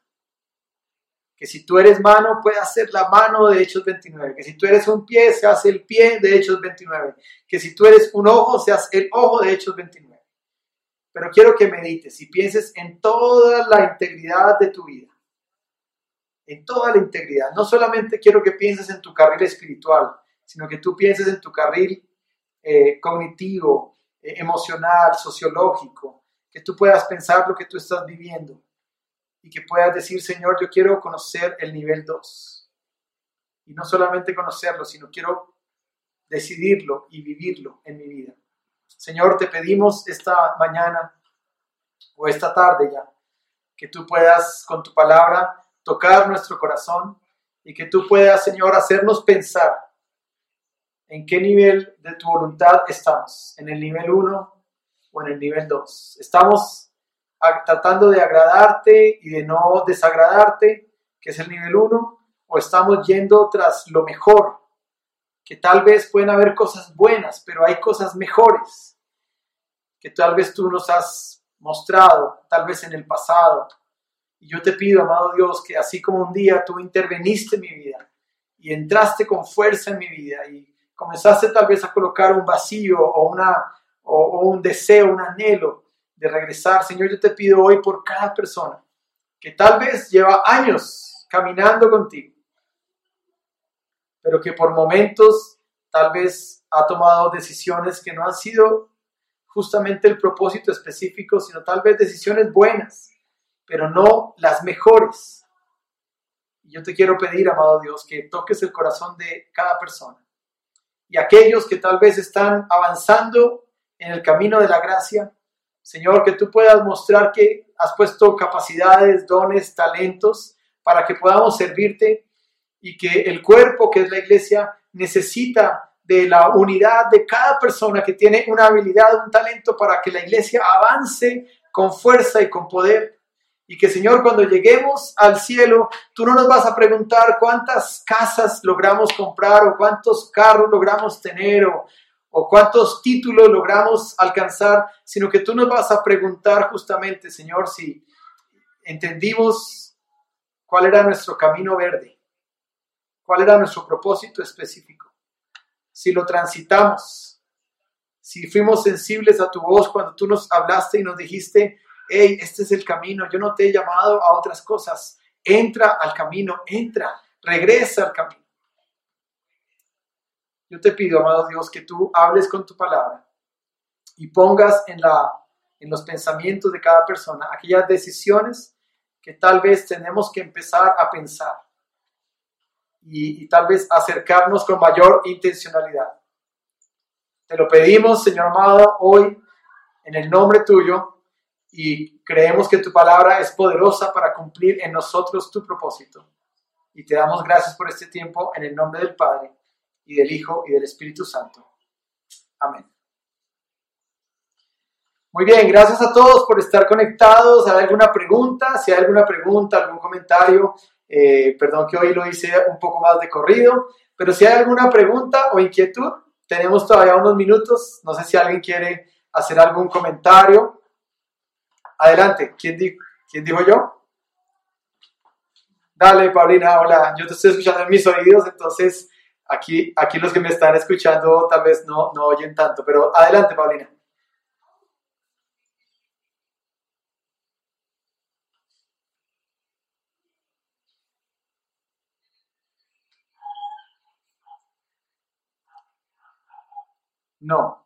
Que si tú eres mano, puedas ser la mano de Hechos 29. Que si tú eres un pie, seas el pie de Hechos 29. Que si tú eres un ojo, seas el ojo de Hechos 29 pero quiero que medites y pienses en toda la integridad de tu vida. En toda la integridad. No solamente quiero que pienses en tu carril espiritual, sino que tú pienses en tu carril eh, cognitivo, eh, emocional, sociológico, que tú puedas pensar lo que tú estás viviendo y que puedas decir, Señor, yo quiero conocer el nivel 2. Y no solamente conocerlo, sino quiero decidirlo y vivirlo en mi vida. Señor, te pedimos esta mañana o esta tarde ya, que tú puedas con tu palabra tocar nuestro corazón y que tú puedas, Señor, hacernos pensar en qué nivel de tu voluntad estamos, en el nivel 1 o en el nivel 2. Estamos tratando de agradarte y de no desagradarte, que es el nivel 1, o estamos yendo tras lo mejor, que tal vez pueden haber cosas buenas, pero hay cosas mejores que tal vez tú nos has mostrado, tal vez en el pasado. Y yo te pido, amado Dios, que así como un día tú interveniste en mi vida y entraste con fuerza en mi vida y comenzaste tal vez a colocar un vacío o, una, o, un deseo, un anhelo de regresar, Señor, yo te pido hoy por cada persona que tal vez lleva años caminando contigo, pero que por momentos tal vez ha tomado decisiones que no han sido justamente el propósito específico, sino tal vez decisiones buenas, pero no las mejores. Yo te quiero pedir, amado Dios, que toques el corazón de cada persona. Y aquellos que tal vez están avanzando en el camino de la gracia, Señor, que tú puedas mostrar que has puesto capacidades, dones, talentos para que podamos servirte y que el cuerpo que es la iglesia necesita de la unidad de cada persona que tiene una habilidad, un talento para que la iglesia avance con fuerza y con poder. Y que Señor, cuando lleguemos al cielo, tú no nos vas a preguntar cuántas casas logramos comprar o cuántos carros logramos tener o cuántos títulos logramos alcanzar, sino que tú nos vas a preguntar justamente, Señor, si entendimos cuál era nuestro camino verde, cuál era nuestro propósito específico si lo transitamos, si fuimos sensibles a tu voz cuando tú nos hablaste y nos dijiste, hey, este es el camino, yo no te he llamado a otras cosas, entra al camino, entra, regresa al camino. Yo te pido, amado Dios, que tú hables con tu palabra y pongas en, la, en los pensamientos de cada persona aquellas decisiones que tal vez tenemos que empezar a pensar y, tal vez acercarnos con mayor intencionalidad. Te lo pedimos, Señor amado, hoy en el nombre tuyo y creemos que tu palabra es poderosa para cumplir en nosotros tu propósito. Y te damos gracias por este tiempo en el nombre del Padre y del Hijo y del Espíritu Santo. Amén. Muy bien, gracias a todos por estar conectados. ¿Hay alguna pregunta? Si hay alguna pregunta, algún comentario, eh, perdón que hoy lo hice un poco más de corrido, pero si hay alguna pregunta o inquietud, tenemos todavía unos minutos. No sé si alguien quiere hacer algún comentario. Adelante, ¿quién, ¿quién dijo yo? Dale, Paulina, hola, yo te estoy escuchando en mis oídos, entonces aquí, aquí los que me están escuchando tal vez no, no oyen tanto, pero adelante, Paulina. No.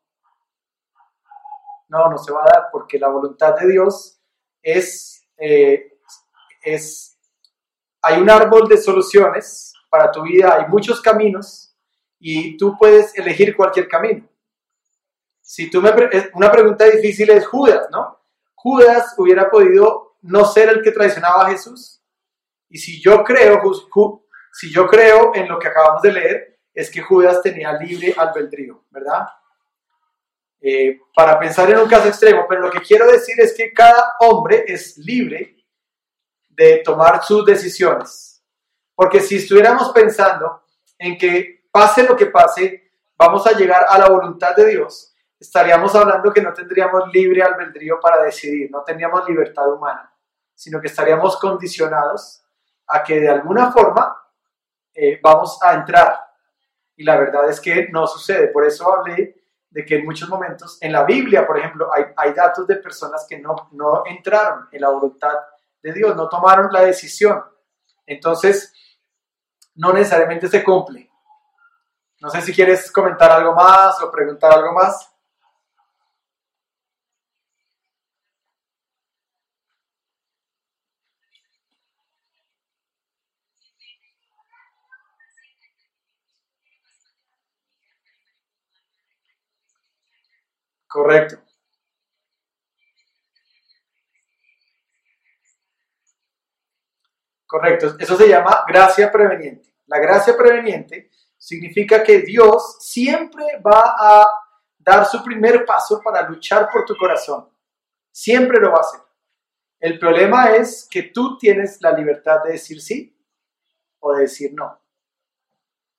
No, no se va a dar porque la voluntad de Dios es, eh, es, hay un árbol de soluciones para tu vida, hay muchos caminos y tú puedes elegir cualquier camino. Si tú me, una pregunta difícil es Judas, ¿no? Judas hubiera podido no ser el que traicionaba a Jesús. Y si yo creo, si yo creo en lo que acabamos de leer, es que Judas tenía libre albedrío, ¿verdad? Eh, para pensar en un caso extremo, pero lo que quiero decir es que cada hombre es libre de tomar sus decisiones. Porque si estuviéramos pensando en que pase lo que pase, vamos a llegar a la voluntad de Dios, estaríamos hablando que no tendríamos libre albedrío para decidir, no tendríamos libertad humana, sino que estaríamos condicionados a que de alguna forma eh, vamos a entrar. Y la verdad es que no sucede. Por eso hablé de que en muchos momentos, en la Biblia, por ejemplo, hay, hay datos de personas que no, no entraron en la voluntad de Dios, no tomaron la decisión. Entonces, no necesariamente se cumple. No sé si quieres comentar algo más o preguntar algo más. Correcto. Correcto. Eso se llama gracia preveniente. La gracia preveniente significa que Dios siempre va a dar su primer paso para luchar por tu corazón. Siempre lo va a hacer. El problema es que tú tienes la libertad de decir sí o de decir no.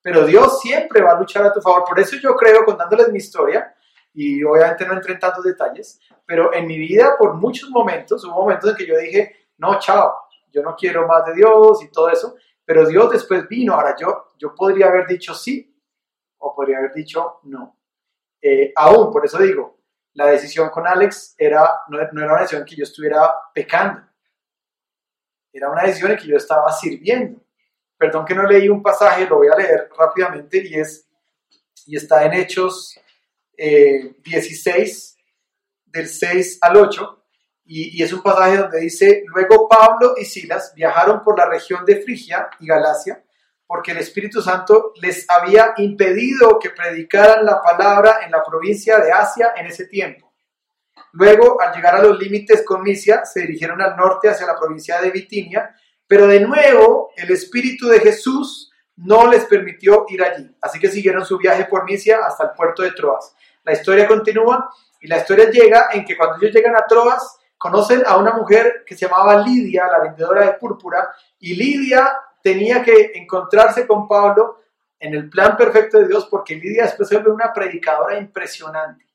Pero Dios siempre va a luchar a tu favor. Por eso yo creo, contándoles mi historia, y obviamente no entré en tantos detalles, pero en mi vida por muchos momentos, hubo momentos en que yo dije, no, chao, yo no quiero más de Dios y todo eso, pero Dios después vino, ahora yo, yo podría haber dicho sí o podría haber dicho no. Eh, aún, por eso digo, la decisión con Alex era, no, no era una decisión que yo estuviera pecando, era una decisión en que yo estaba sirviendo. Perdón que no leí un pasaje, lo voy a leer rápidamente y es y está en Hechos 16, eh, del 6 al 8, y, es un pasaje donde dice, luego Pablo y Silas viajaron por la región de Frigia y Galacia, porque el Espíritu Santo les había impedido que predicaran la palabra en la provincia de Asia en ese tiempo. Luego, al llegar a los límites con Misia, se dirigieron al norte hacia la provincia de Bitinia, pero de nuevo el Espíritu de Jesús no les permitió ir allí. Así que siguieron su viaje por Misia hasta el puerto de Troas. La historia continúa y la historia llega en que cuando ellos llegan a Troas, conocen a una mujer que se llamaba Lidia, la vendedora de púrpura, y Lidia tenía que encontrarse con Pablo en el plan perfecto de Dios, porque Lidia después se una predicadora impresionante.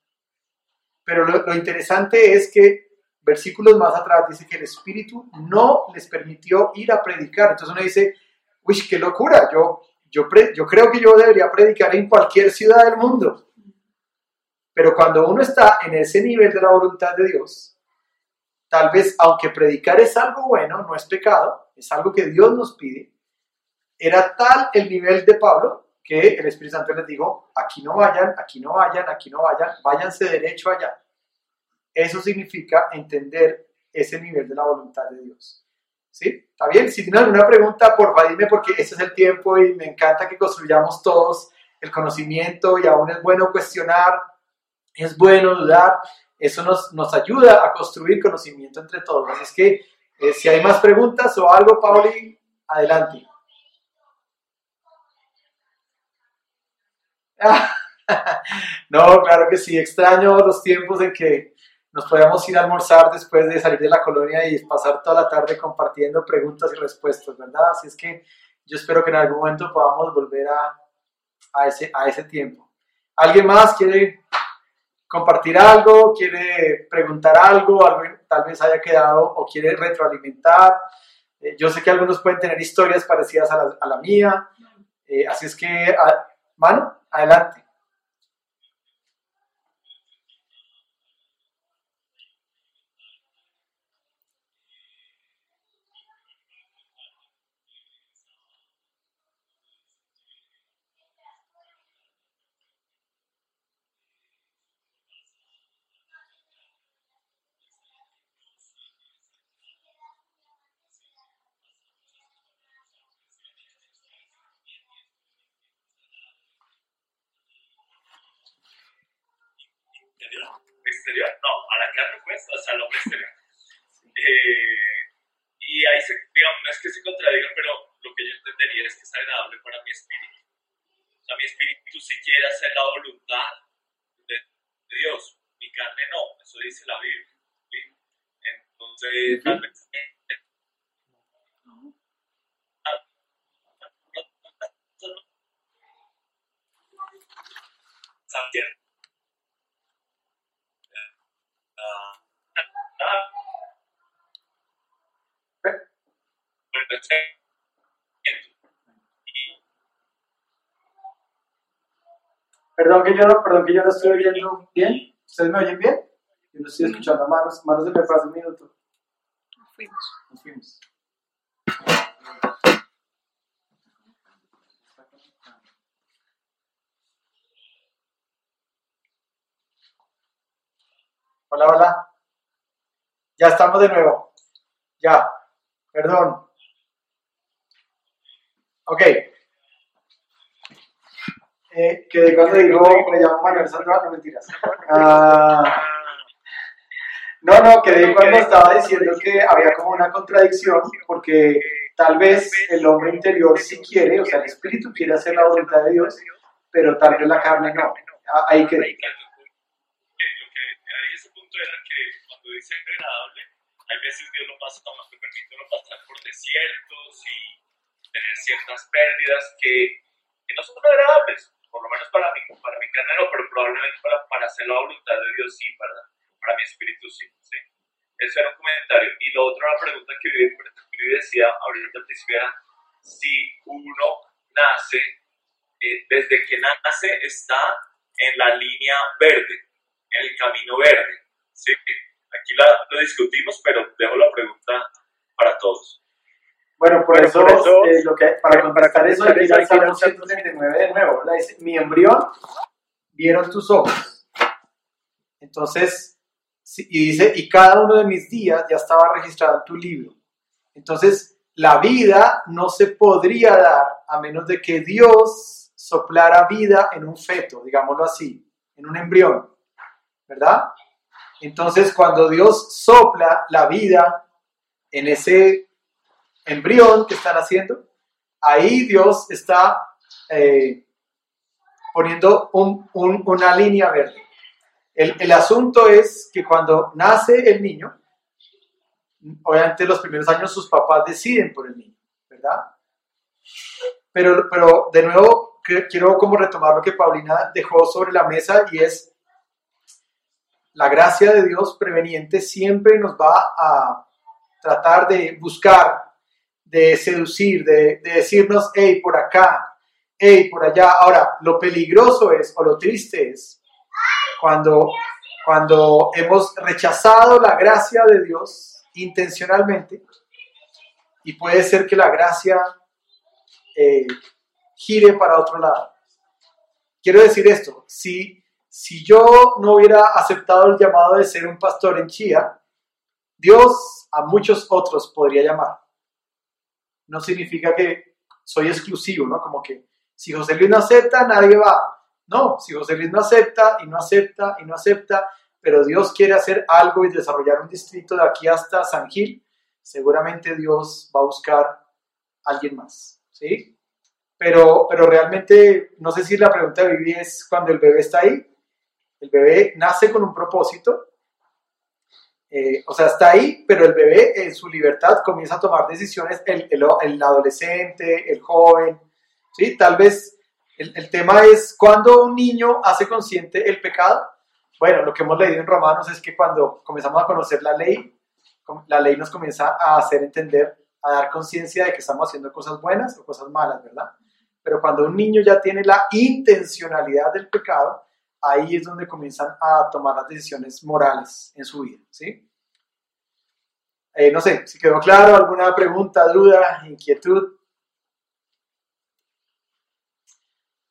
Pero lo, lo, interesante es que versículos más atrás dice que el Espíritu no les permitió ir a predicar. Entonces uno dice, uy, qué locura, yo, yo, yo creo que yo debería predicar en cualquier ciudad del mundo. Pero cuando uno está en ese nivel de la voluntad de Dios, tal vez, aunque predicar es algo bueno, no es pecado, es algo que Dios nos pide, era tal el nivel de Pablo que el Espíritu Santo les dijo, aquí no vayan, aquí no vayan, aquí no vayan, váyanse derecho allá. Eso significa entender ese nivel de la voluntad de Dios. ¿Sí? ¿Está bien? Si tienen alguna pregunta, por favor dime porque ese es el tiempo y me encanta que construyamos todos el conocimiento y aún es bueno cuestionar es bueno dudar. Eso nos, nos ayuda a construir conocimiento entre todos. Así es que eh, si hay más preguntas o algo, Pauli, adelante. no, claro que sí, extraño los tiempos en que nos podíamos ir a almorzar después de salir de la colonia y pasar toda la tarde compartiendo preguntas y respuestas, ¿verdad? Así es que yo espero que en algún momento podamos volver a, a, ese, a ese tiempo. ¿Alguien más quiere compartir algo? ¿Quiere preguntar algo? algo tal vez haya quedado o quiere retroalimentar? Eh, yo sé que algunos pueden tener historias parecidas a la, a la mía, eh, así es que, a, mano, adelante. Exterior, no, a la carne pues, o sea, al hombre exterior. Eh, y ahí se, digamos, no es que se contradiga, pero lo que yo entendería es que es agradable para mi espíritu. O sea, mi espíritu si quiere hacer la voluntad de, de Dios, mi carne no, eso dice la Biblia. ¿sí? Entonces, tal vez Perdón que yo no, perdón que yo no estoy oyendo bien. ¿Ustedes me oyen bien? Yo no estoy escuchando manos, manos de hace un minuto. Nos fuimos. Nos fuimos. Hola, hola. Ya estamos de nuevo. Ya. Perdón. Ok. Eh, que de cuando digo, me llamo Manuel Sandoval, no mentiras. Ah, no, no, que de cuando estaba diciendo que había como una contradicción, porque tal vez el hombre interior sí quiere, o sea, el espíritu quiere hacer la voluntad de Dios, pero tal vez la carne no. Ah, Ahí que dice agradable, hay veces Dios lo pasa, nos permite uno pasar por desiertos y tener ciertas pérdidas que, que no son agradables, por lo menos para mí, para mi carne no, pero probablemente para, para hacer la voluntad de Dios sí, para, para mi espíritu sí, sí. Eso era un comentario. Y lo otro, la pregunta que Vivi decía ahorita al principio era si uno nace, eh, desde que nace está en la línea verde, en el camino verde. ¿sí? Aquí la, lo discutimos, pero dejo la pregunta para todos. Bueno, por eso, por eso, eh, lo que, para contestar eso, hay que ir al estamos 139 de nuevo, ¿verdad? Dice, mi embrión vieron tus ojos. Entonces, sí, y dice, y cada uno de mis días ya estaba registrado en tu libro. Entonces, la vida no se podría dar a menos de que Dios soplara vida en un feto, digámoslo así, en un embrión, ¿verdad? Entonces, cuando Dios sopla la vida en ese embrión que están haciendo, ahí Dios está eh, poniendo un- un- una línea verde. El, el asunto es que cuando nace el niño, obviamente los primeros años sus papás deciden por el niño, ¿verdad? Pero, pero de nuevo, quiero como retomar lo que Paulina dejó sobre la mesa y es la gracia de Dios preveniente siempre nos va a tratar de buscar, de seducir, de, de decirnos, hey, por acá, hey, por allá. Ahora, lo peligroso es, o lo triste es, cuando, cuando hemos rechazado la gracia de Dios intencionalmente, y puede ser que la gracia eh, gire para otro lado. Quiero decir esto, si, si yo no hubiera aceptado el llamado de ser un pastor en Chía, Dios a muchos otros podría llamar. No significa que soy exclusivo, ¿no? Como que si José Luis no acepta, nadie va. No, si José Luis no acepta y no acepta y no acepta, pero Dios quiere hacer algo y desarrollar un distrito de aquí hasta San Gil, seguramente Dios va a buscar a alguien más, ¿sí? Pero, pero realmente, no sé si la pregunta de Vivi es cuando el bebé está ahí, el bebé nace con un propósito, eh, o sea, está ahí, pero el bebé en su libertad comienza a tomar decisiones, el, el, el adolescente, el joven, ¿sí? Tal vez el, el, tema es cuando un niño hace consciente el pecado. Bueno, lo que hemos leído en Romanos es que cuando comenzamos a conocer la ley, la ley nos comienza a hacer entender, a dar conciencia de que estamos haciendo cosas buenas o cosas malas, ¿verdad? Pero cuando un niño ya tiene la intencionalidad del pecado, ahí es donde comienzan a tomar las decisiones morales en su vida, ¿sí? Eh, no sé, si quedó claro, alguna pregunta, duda, inquietud.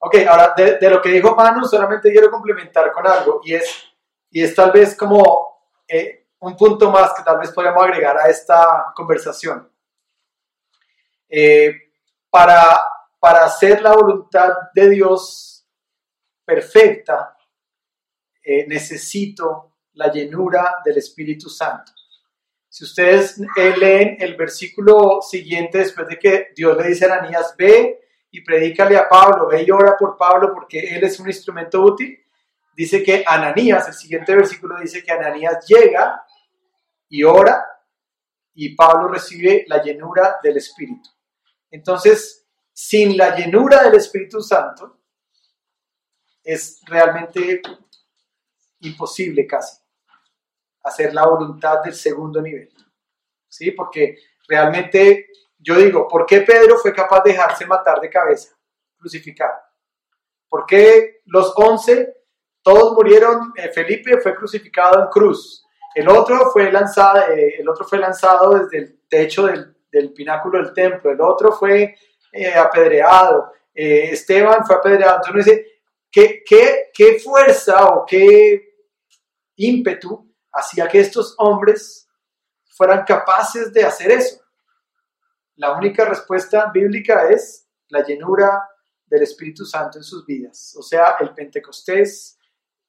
Ok, ahora de, lo que dijo Manu, solamente quiero complementar con algo y es, y es tal vez como eh, un punto más que tal vez podríamos agregar a esta conversación. Eh, para, para hacer la voluntad de Dios perfecta, eh, necesito la llenura del Espíritu Santo. Si ustedes eh, leen el versículo siguiente, después de que Dios le dice a Ananías, ve y predícale a Pablo, ve y ora por Pablo porque él es un instrumento útil, dice que Ananías, el siguiente versículo dice que Ananías llega y ora y Pablo recibe la llenura del Espíritu. Entonces, sin la llenura del Espíritu Santo, es realmente imposible casi hacer la voluntad del segundo nivel. ¿Sí? Porque realmente yo digo, ¿por qué Pedro fue capaz de dejarse matar de cabeza, crucificado? ¿Por qué los once, todos murieron? Eh, Felipe fue crucificado en cruz. El otro fue lanzado, eh, el otro fue lanzado desde el techo del, del pináculo del templo. El otro fue eh, apedreado. Esteban fue apedreado. Entonces uno dice, ¿qué, qué, qué fuerza o qué ímpetu hacía que estos hombres fueran capaces de hacer eso? La única respuesta bíblica es la llenura del Espíritu Santo en sus vidas, o sea, el Pentecostés,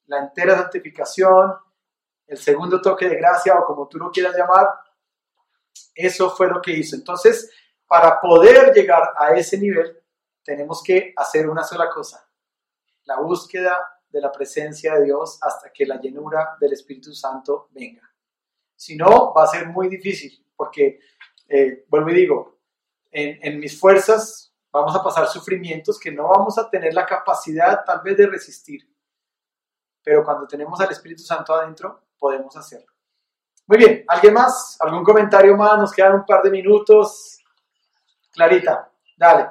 la entera santificación, el segundo toque de gracia o como tú lo quieras llamar, eso fue lo que hizo. Entonces, para poder llegar a ese nivel, tenemos que hacer una sola cosa, la búsqueda de la presencia de Dios hasta que la llenura del Espíritu Santo venga. Si no, va a ser muy difícil, porque, eh, vuelvo y digo, en, mis fuerzas vamos a pasar sufrimientos que no vamos a tener la capacidad tal vez de resistir. Pero cuando tenemos al Espíritu Santo adentro, podemos hacerlo. Muy bien, ¿alguien más? ¿Algún comentario más? Nos quedan un par de minutos. Clarita, dale.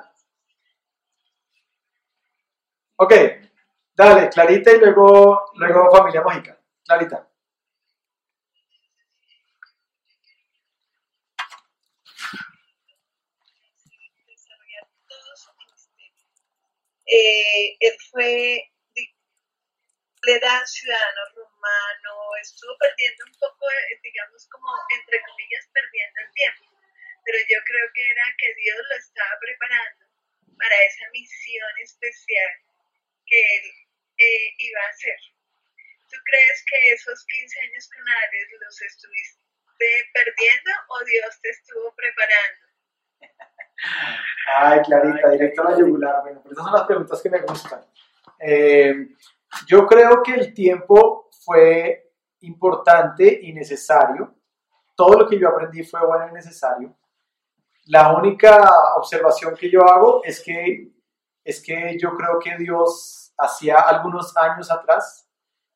Ok, Dale, Clarita y luego, luego Familia Mágica. Clarita. Eh, él fue, le da ciudadano romano, estuvo perdiendo un poco, eh, digamos, como entre comillas, perdiendo el tiempo. Pero yo creo que era que Dios lo estaba preparando para esa misión especial que él eh, iba a ser. ¿Tú crees que esos 15 años canales los estuviste perdiendo o Dios te estuvo preparando? Ay, Clarita, directo a la yugular. Bueno, pero esas son las preguntas que me gustan. Eh, yo creo que el tiempo fue importante y necesario. Todo lo que yo aprendí fue bueno y necesario. La única observación que yo hago es que, es que yo creo que Dios hacía algunos años atrás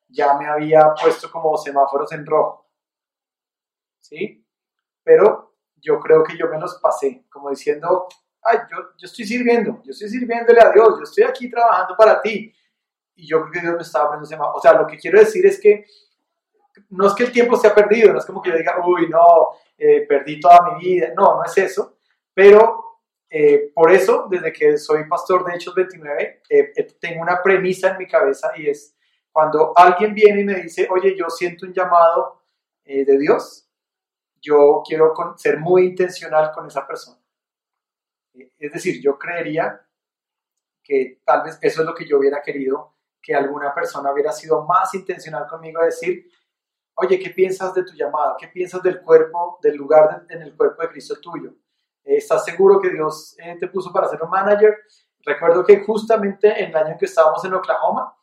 ya me había puesto como semáforos en rojo. ¿Sí? Pero yo creo que yo me los pasé, como diciendo, ay, yo, yo estoy sirviendo, yo estoy sirviéndole a Dios, yo estoy aquí trabajando para ti. Y yo creo que Dios me estaba poniendo semáforos. O sea, lo que quiero decir es que no es que el tiempo se ha perdido, no es como que yo diga, uy, no, eh, perdí toda mi vida. No, no es eso. Pero eh, por eso, desde que soy pastor de Hechos 29, eh, eh, tengo una premisa en mi cabeza y es, cuando alguien viene y me dice, oye, yo siento un llamado de Dios, yo quiero ser muy intencional con esa persona. es decir, yo creería que tal vez eso es lo que yo hubiera querido, que alguna persona hubiera sido más intencional conmigo a decir, oye, ¿qué piensas de tu llamado? ¿Qué piensas del cuerpo, del lugar en el cuerpo de Cristo tuyo? ¿Estás seguro que Dios eh, te puso para ser un manager? Recuerdo que justamente en el año en que estábamos en Oklahoma,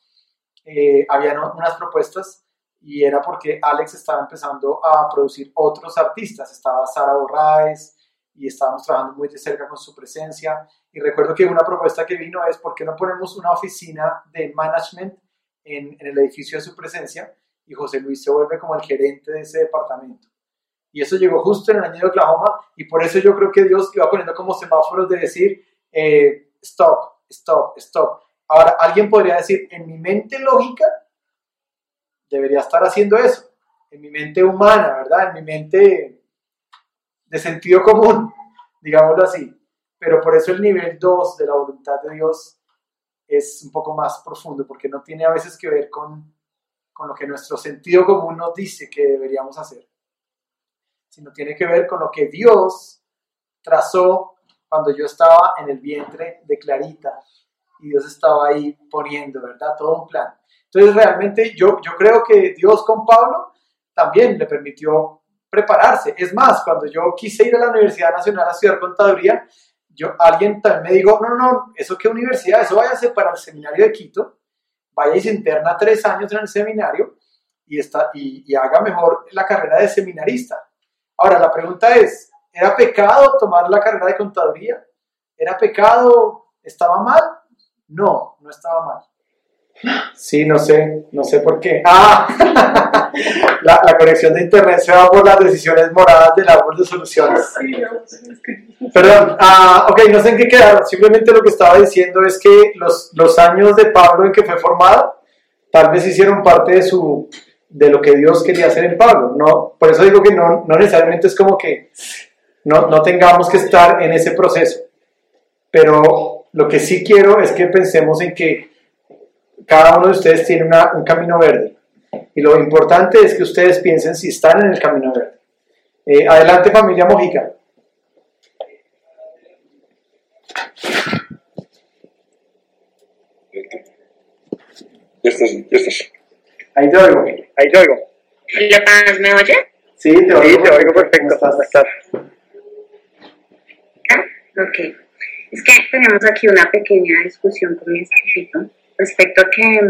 eh, había unas propuestas y era porque Alex estaba empezando a producir otros artistas. Estaba Sara Borraes y estábamos trabajando muy de cerca con su presencia. Y recuerdo que una propuesta que vino es, ¿por qué no ponemos una oficina de management en, en el edificio de su presencia? Y José Luis se vuelve como el gerente de ese departamento. Y eso llegó justo en el año de Oklahoma y por eso yo creo que Dios iba poniendo como semáforos de decir, eh, stop, stop, stop. Ahora, alguien podría decir, en mi mente lógica, debería estar haciendo eso. En mi mente humana, ¿verdad? En mi mente de sentido común, digámoslo así. Pero por eso el nivel 2 de la voluntad de Dios es un poco más profundo, porque no tiene a veces que ver con, con lo que nuestro sentido común nos dice que deberíamos hacer sino tiene que ver con lo que Dios trazó cuando yo estaba en el vientre de Clarita y Dios estaba ahí poniendo, ¿verdad? Todo un plan. Entonces realmente yo, yo creo que Dios con Pablo también le permitió prepararse. Es más, cuando yo quise ir a la Universidad Nacional a estudiar contaduría, yo, alguien también me dijo, no, no, eso qué universidad, eso váyase para el seminario de Quito, vaya y se interna tres años en el seminario y, está, y, y haga mejor la carrera de seminarista. Ahora, la pregunta es, ¿era pecado tomar la carrera de contaduría? ¿Era pecado? ¿Estaba mal? No, no estaba mal. Sí, no sé, no sé por qué. Ah, la, la, conexión de internet se va por las decisiones moradas del árbol de soluciones. Perdón, ah, ok, no sé en qué quedar. Simplemente lo que estaba diciendo es que los, los años de Pablo en que fue formado tal vez hicieron parte de su de lo que Dios quería hacer en Pablo. No, por eso digo que no, no necesariamente es como que no, no tengamos que estar en ese proceso. Pero lo que sí quiero es que pensemos en que cada uno de ustedes tiene una, un camino verde. Y lo importante es que ustedes piensen si están en el camino verde. Eh, adelante familia Mojica. Estás, ya estás. Ahí te oigo. Ahí te oigo. ¿Me oye? Sí, te oigo. Sí, te oigo perfecto. ¿Cómo estás? Ah, ok. Es que tenemos aquí una pequeña discusión con mi esposito respecto a que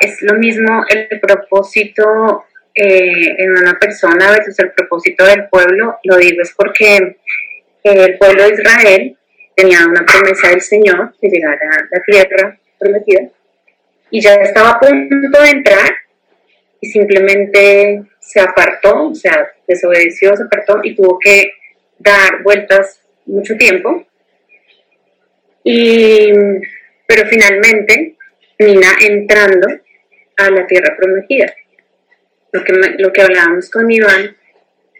es lo mismo el propósito eh, en una persona versus el propósito del pueblo. Lo digo es porque el pueblo de Israel tenía una promesa del Señor de llegar a la tierra prometida y ya estaba a punto de entrar y simplemente se apartó, o sea, desobedeció, se apartó y tuvo que dar vueltas mucho tiempo. Y, pero finalmente termina entrando a la tierra prometida. Lo que, lo que hablábamos con Iván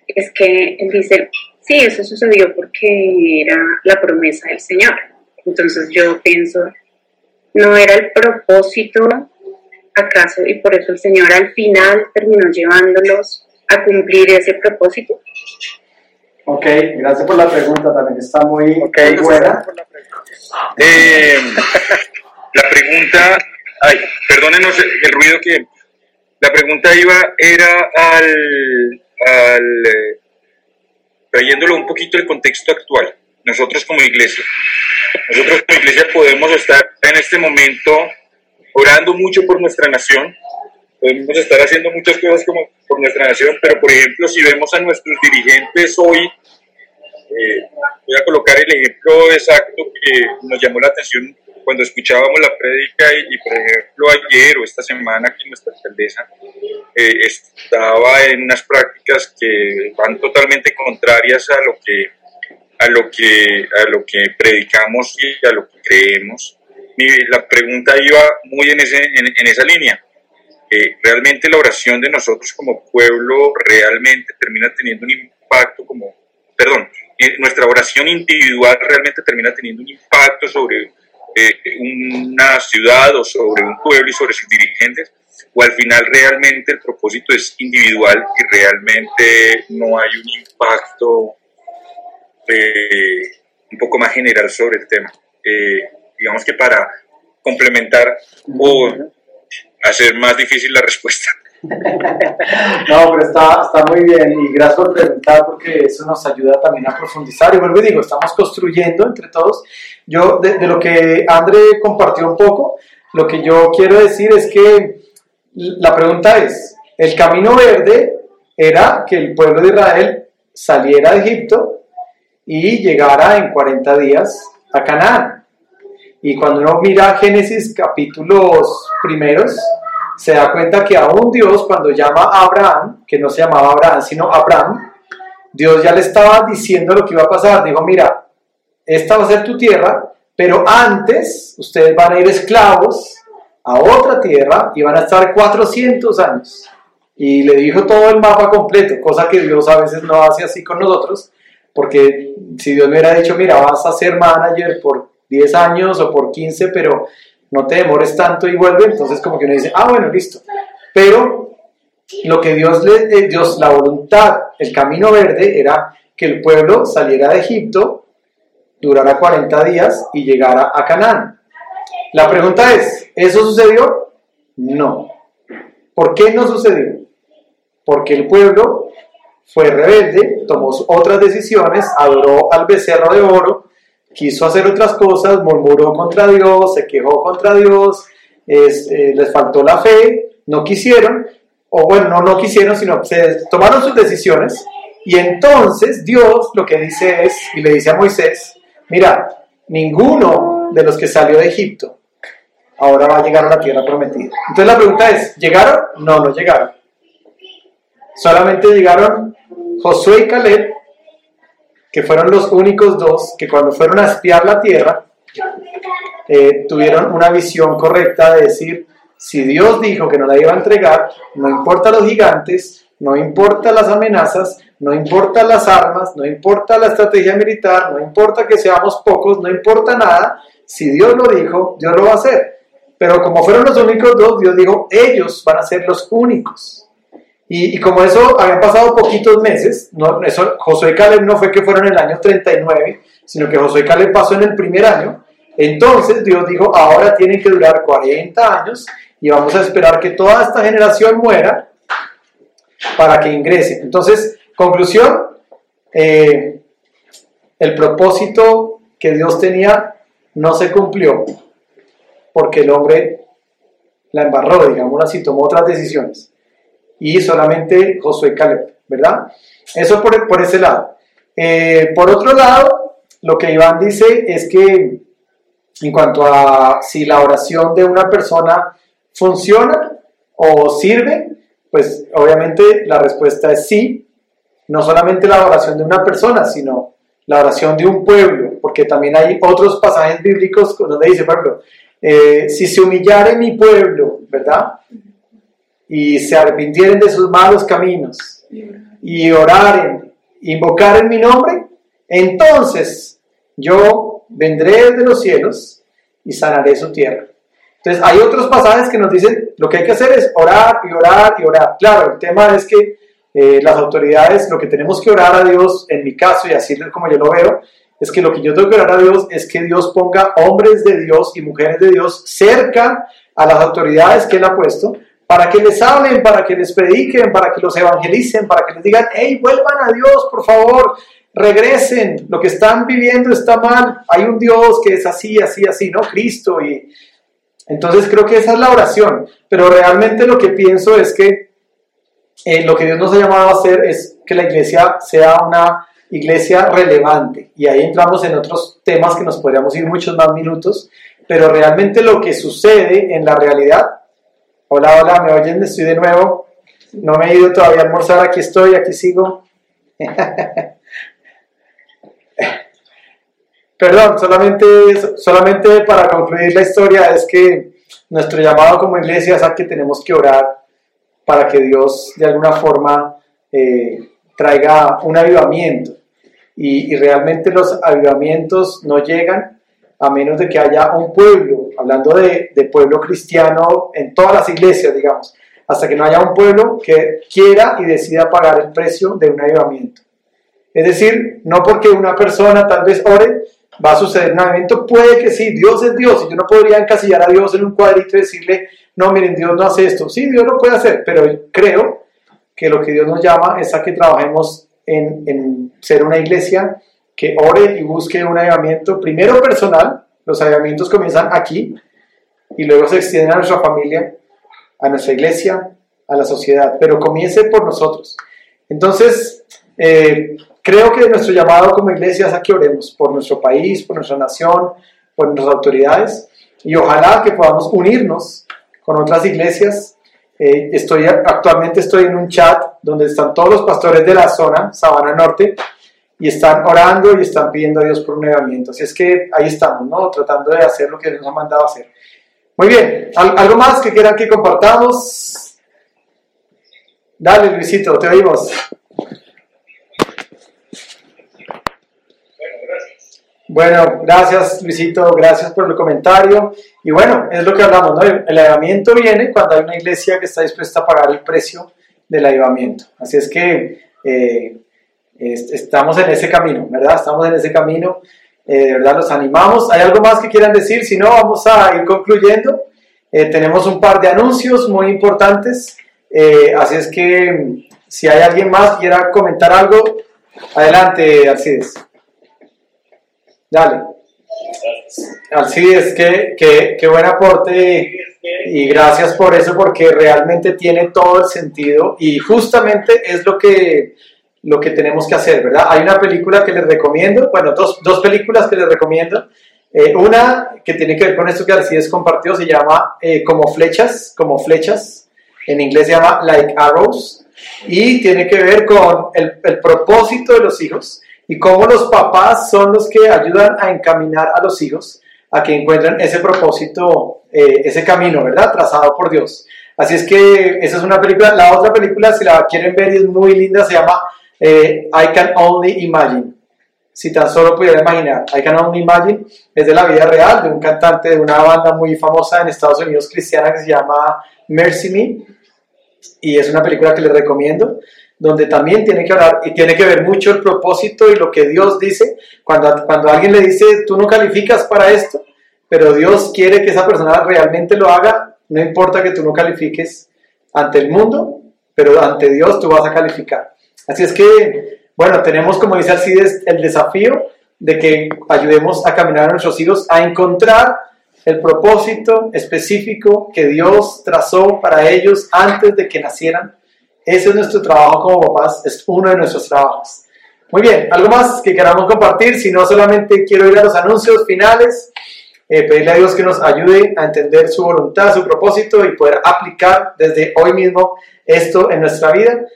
es que él dice, sí, eso sucedió porque era la promesa del Señor. Entonces yo pienso, no era el propósito acaso y por eso el Señor al final terminó llevándolos a cumplir ese propósito? Ok, gracias por la pregunta, también está muy okay. buena. Eh, la pregunta, ay, perdónenos el ruido que... La pregunta iba, era al, al eh, trayéndolo un poquito el contexto actual. Nosotros como iglesia, nosotros como iglesia podemos estar en este momento orando mucho por nuestra nación, podemos estar haciendo muchas cosas como por nuestra nación, pero por ejemplo, si vemos a nuestros dirigentes hoy, eh, voy a colocar el ejemplo exacto que nos llamó la atención cuando escuchábamos la prédica y, por ejemplo ayer o esta semana que nuestra alcaldesa eh, estaba en unas prácticas que van totalmente contrarias a lo que a lo que a lo que predicamos y a lo que creemos la pregunta iba muy en, ese, en, esa línea. Eh, realmente la oración de nosotros como pueblo realmente termina teniendo un impacto como, perdón, eh, nuestra oración individual realmente termina teniendo un impacto sobre eh, una ciudad o sobre un pueblo y sobre sus dirigentes, o al final realmente el propósito es individual y realmente no hay un impacto un poco más general sobre el tema digamos que para complementar o hacer más difícil la respuesta. No, pero está, está muy bien y gracias por preguntar porque eso nos ayuda también a profundizar. Y vuelvo y digo, estamos construyendo entre todos. Yo, de, de lo que André compartió un poco, lo que yo quiero decir es que la pregunta es, el camino verde era que el pueblo de Israel saliera de Egipto y llegara en 40 días a Canaán. Y cuando uno mira Génesis capítulos primeros, se da cuenta que aún Dios cuando llama a Abraham, que no se llamaba Abraham, sino Abraham, Dios ya le estaba diciendo lo que iba a pasar. Dijo, mira, esta va a ser tu tierra, pero antes ustedes van a ir esclavos a otra tierra y van a estar 400 años. Y le dijo todo el mapa completo, cosa que Dios a veces no hace así con nosotros, porque si Dios me hubiera dicho, mira, vas a ser manager por 10 años o por 15, pero no te demores tanto y vuelve, entonces como que uno dice, ah, bueno, listo. Pero lo que Dios le, eh, Dios, la voluntad, el camino verde era que el pueblo saliera de Egipto, durara 40 días y llegara a Canaán. La pregunta es, ¿eso sucedió? No. ¿Por qué no sucedió? Porque el pueblo fue rebelde, tomó otras decisiones, adoró al becerro de oro, quiso hacer otras cosas, murmuró contra Dios, se quejó contra Dios, es, eh, les faltó la fe, no quisieron, o bueno, no, no quisieron, sino se tomaron sus decisiones, y entonces Dios lo que dice es, y le dice a Moisés, mira, ninguno de los que salió de Egipto ahora va a llegar a la tierra prometida. Entonces la pregunta es, ¿llegaron? No, no llegaron. Solamente llegaron Josué y Caleb, que fueron los únicos dos que cuando fueron a espiar la tierra, eh, tuvieron una visión correcta de decir, si Dios dijo que nos la iba a entregar, no importa los gigantes, no importa las amenazas, no importa las armas, no importa la estrategia militar, no importa que seamos pocos, no importa nada, si Dios lo dijo, Dios lo va a hacer. Pero como fueron los únicos dos, Dios dijo, ellos van a ser los únicos. Y, como eso habían pasado poquitos meses, no, eso, Josué y Caleb no fue que fueron en el año 39, sino que Josué y Caleb pasó en el primer año, entonces Dios dijo, ahora tienen que durar 40 años y vamos a esperar que toda esta generación muera para que ingrese. Entonces, conclusión, eh, el propósito que Dios tenía no se cumplió porque el hombre la embarró, digamos así, tomó otras decisiones y solamente Josué Caleb, ¿verdad? Eso por, por ese lado. Eh, por otro lado, lo que Iván dice es que en cuanto a si la oración de una persona funciona o sirve, pues obviamente la respuesta es sí. No solamente la oración de una persona, sino la oración de un pueblo, porque también hay otros pasajes bíblicos donde dice, por ejemplo, eh, si se humillare mi pueblo, ¿verdad? Y se arrepintieren de sus malos caminos y oraren, invocaren mi nombre, entonces yo vendré desde los cielos y sanaré su tierra. Entonces hay otros pasajes que nos dicen lo que hay que hacer es orar y orar y orar. Claro, el tema es que eh, las autoridades, lo que tenemos que orar a Dios, en mi caso y así como yo lo veo, es que lo que yo tengo que orar a Dios es que Dios ponga hombres de Dios y mujeres de Dios cerca a las autoridades que Él ha puesto para que les hablen, para que les prediquen, para que los evangelicen, para que les digan, hey, vuelvan a Dios, por favor, regresen, lo que están viviendo está mal, hay un Dios que es así, así, así, ¿no? Cristo. Y entonces creo que esa es la oración, pero realmente lo que pienso es que eh, lo que Dios nos ha llamado a hacer es que la iglesia sea una iglesia relevante. Y ahí entramos en otros temas que nos podríamos ir muchos más minutos, pero realmente lo que sucede en la realidad Hola, hola, ¿me oyen? Estoy de nuevo. No me he ido todavía a almorzar, aquí estoy, aquí sigo. Perdón, solamente, solamente para concluir la historia es que nuestro llamado como iglesia es a que tenemos que orar para que Dios de alguna forma eh, traiga un avivamiento. Y, y realmente los avivamientos no llegan a menos de que haya un pueblo, hablando de, pueblo cristiano en todas las iglesias, digamos, hasta que no haya un pueblo que quiera y decida pagar el precio de un avivamiento. Es decir, no porque una persona tal vez ore, va a suceder un avivamiento, puede que sí, Dios es Dios, y yo no podría encasillar a Dios en un cuadrito y decirle, no, miren, Dios no hace esto. Sí, Dios lo puede hacer, pero creo que lo que Dios nos llama es a que trabajemos en, en ser una iglesia que ore y busque un avivamiento, primero personal, los avivamientos comienzan aquí, y luego se extienden a nuestra familia, a nuestra iglesia, a la sociedad, pero comience por nosotros. Entonces, eh, creo que nuestro llamado como iglesia es a que oremos por nuestro país, por nuestra nación, por nuestras autoridades, y ojalá que podamos unirnos con otras iglesias. Eh, estoy, actualmente estoy en un chat donde están todos los pastores de la zona, Sabana Norte, y están orando y están pidiendo a Dios por un levamiento. Así es que ahí estamos, ¿no? Tratando de hacer lo que Dios nos ha mandado hacer. Muy bien, ¿algo más que quieran que compartamos? Dale, Luisito, te oímos. Bueno, gracias Luisito, gracias por el comentario. Y bueno, es lo que hablamos, ¿no? El elevamiento viene cuando hay una iglesia que está dispuesta a pagar el precio del elevamiento. Así es que eh, estamos en ese camino, ¿verdad? Estamos en ese camino eh, de verdad los animamos. ¿Hay algo más que quieran decir? Si no, vamos a ir concluyendo. Eh, tenemos un par de anuncios muy importantes, eh, así es que si hay alguien más que quiera comentar algo, adelante, Alcides. Dale. Alcides, qué, qué, qué buen aporte y gracias por eso porque realmente tiene todo el sentido y justamente es lo que lo que tenemos que hacer, ¿verdad? Hay una película que les recomiendo, bueno, dos, dos películas que les recomiendo. Eh, una que tiene que ver con esto que Alcides compartió, se llama eh, Como Flechas, como Flechas, en inglés se llama Like Arrows, y tiene que ver con el, el propósito de los hijos y cómo los papás son los que ayudan a encaminar a los hijos a que encuentren ese propósito, eh, ese camino, ¿verdad? Trazado por Dios. Así es que esa es una película. La otra película, si la quieren ver es muy linda, se llama eh, I Can Only Imagine. Si tan solo pudiera imaginar, I Can Only Imagine es de la vida real, de un cantante de una banda muy famosa en Estados Unidos cristiana que se llama Mercy Me. Y es una película que les recomiendo, donde también tiene que hablar y tiene que ver mucho el propósito y lo que Dios dice. Cuando, cuando alguien le dice, tú no calificas para esto, pero Dios quiere que esa persona realmente lo haga, no importa que tú no califiques ante el mundo, pero ante Dios tú vas a calificar. Así es que, bueno, tenemos, como dice Alcides, el desafío de que ayudemos a caminar a nuestros hijos a encontrar el propósito específico que Dios trazó para ellos antes de que nacieran. Ese es nuestro trabajo como papás, es uno de nuestros trabajos. Muy bien, algo más que queramos compartir, si no solamente quiero ir a los anuncios finales, eh, pedirle a Dios que nos ayude a entender su voluntad, su propósito y poder aplicar desde hoy mismo esto en nuestra vida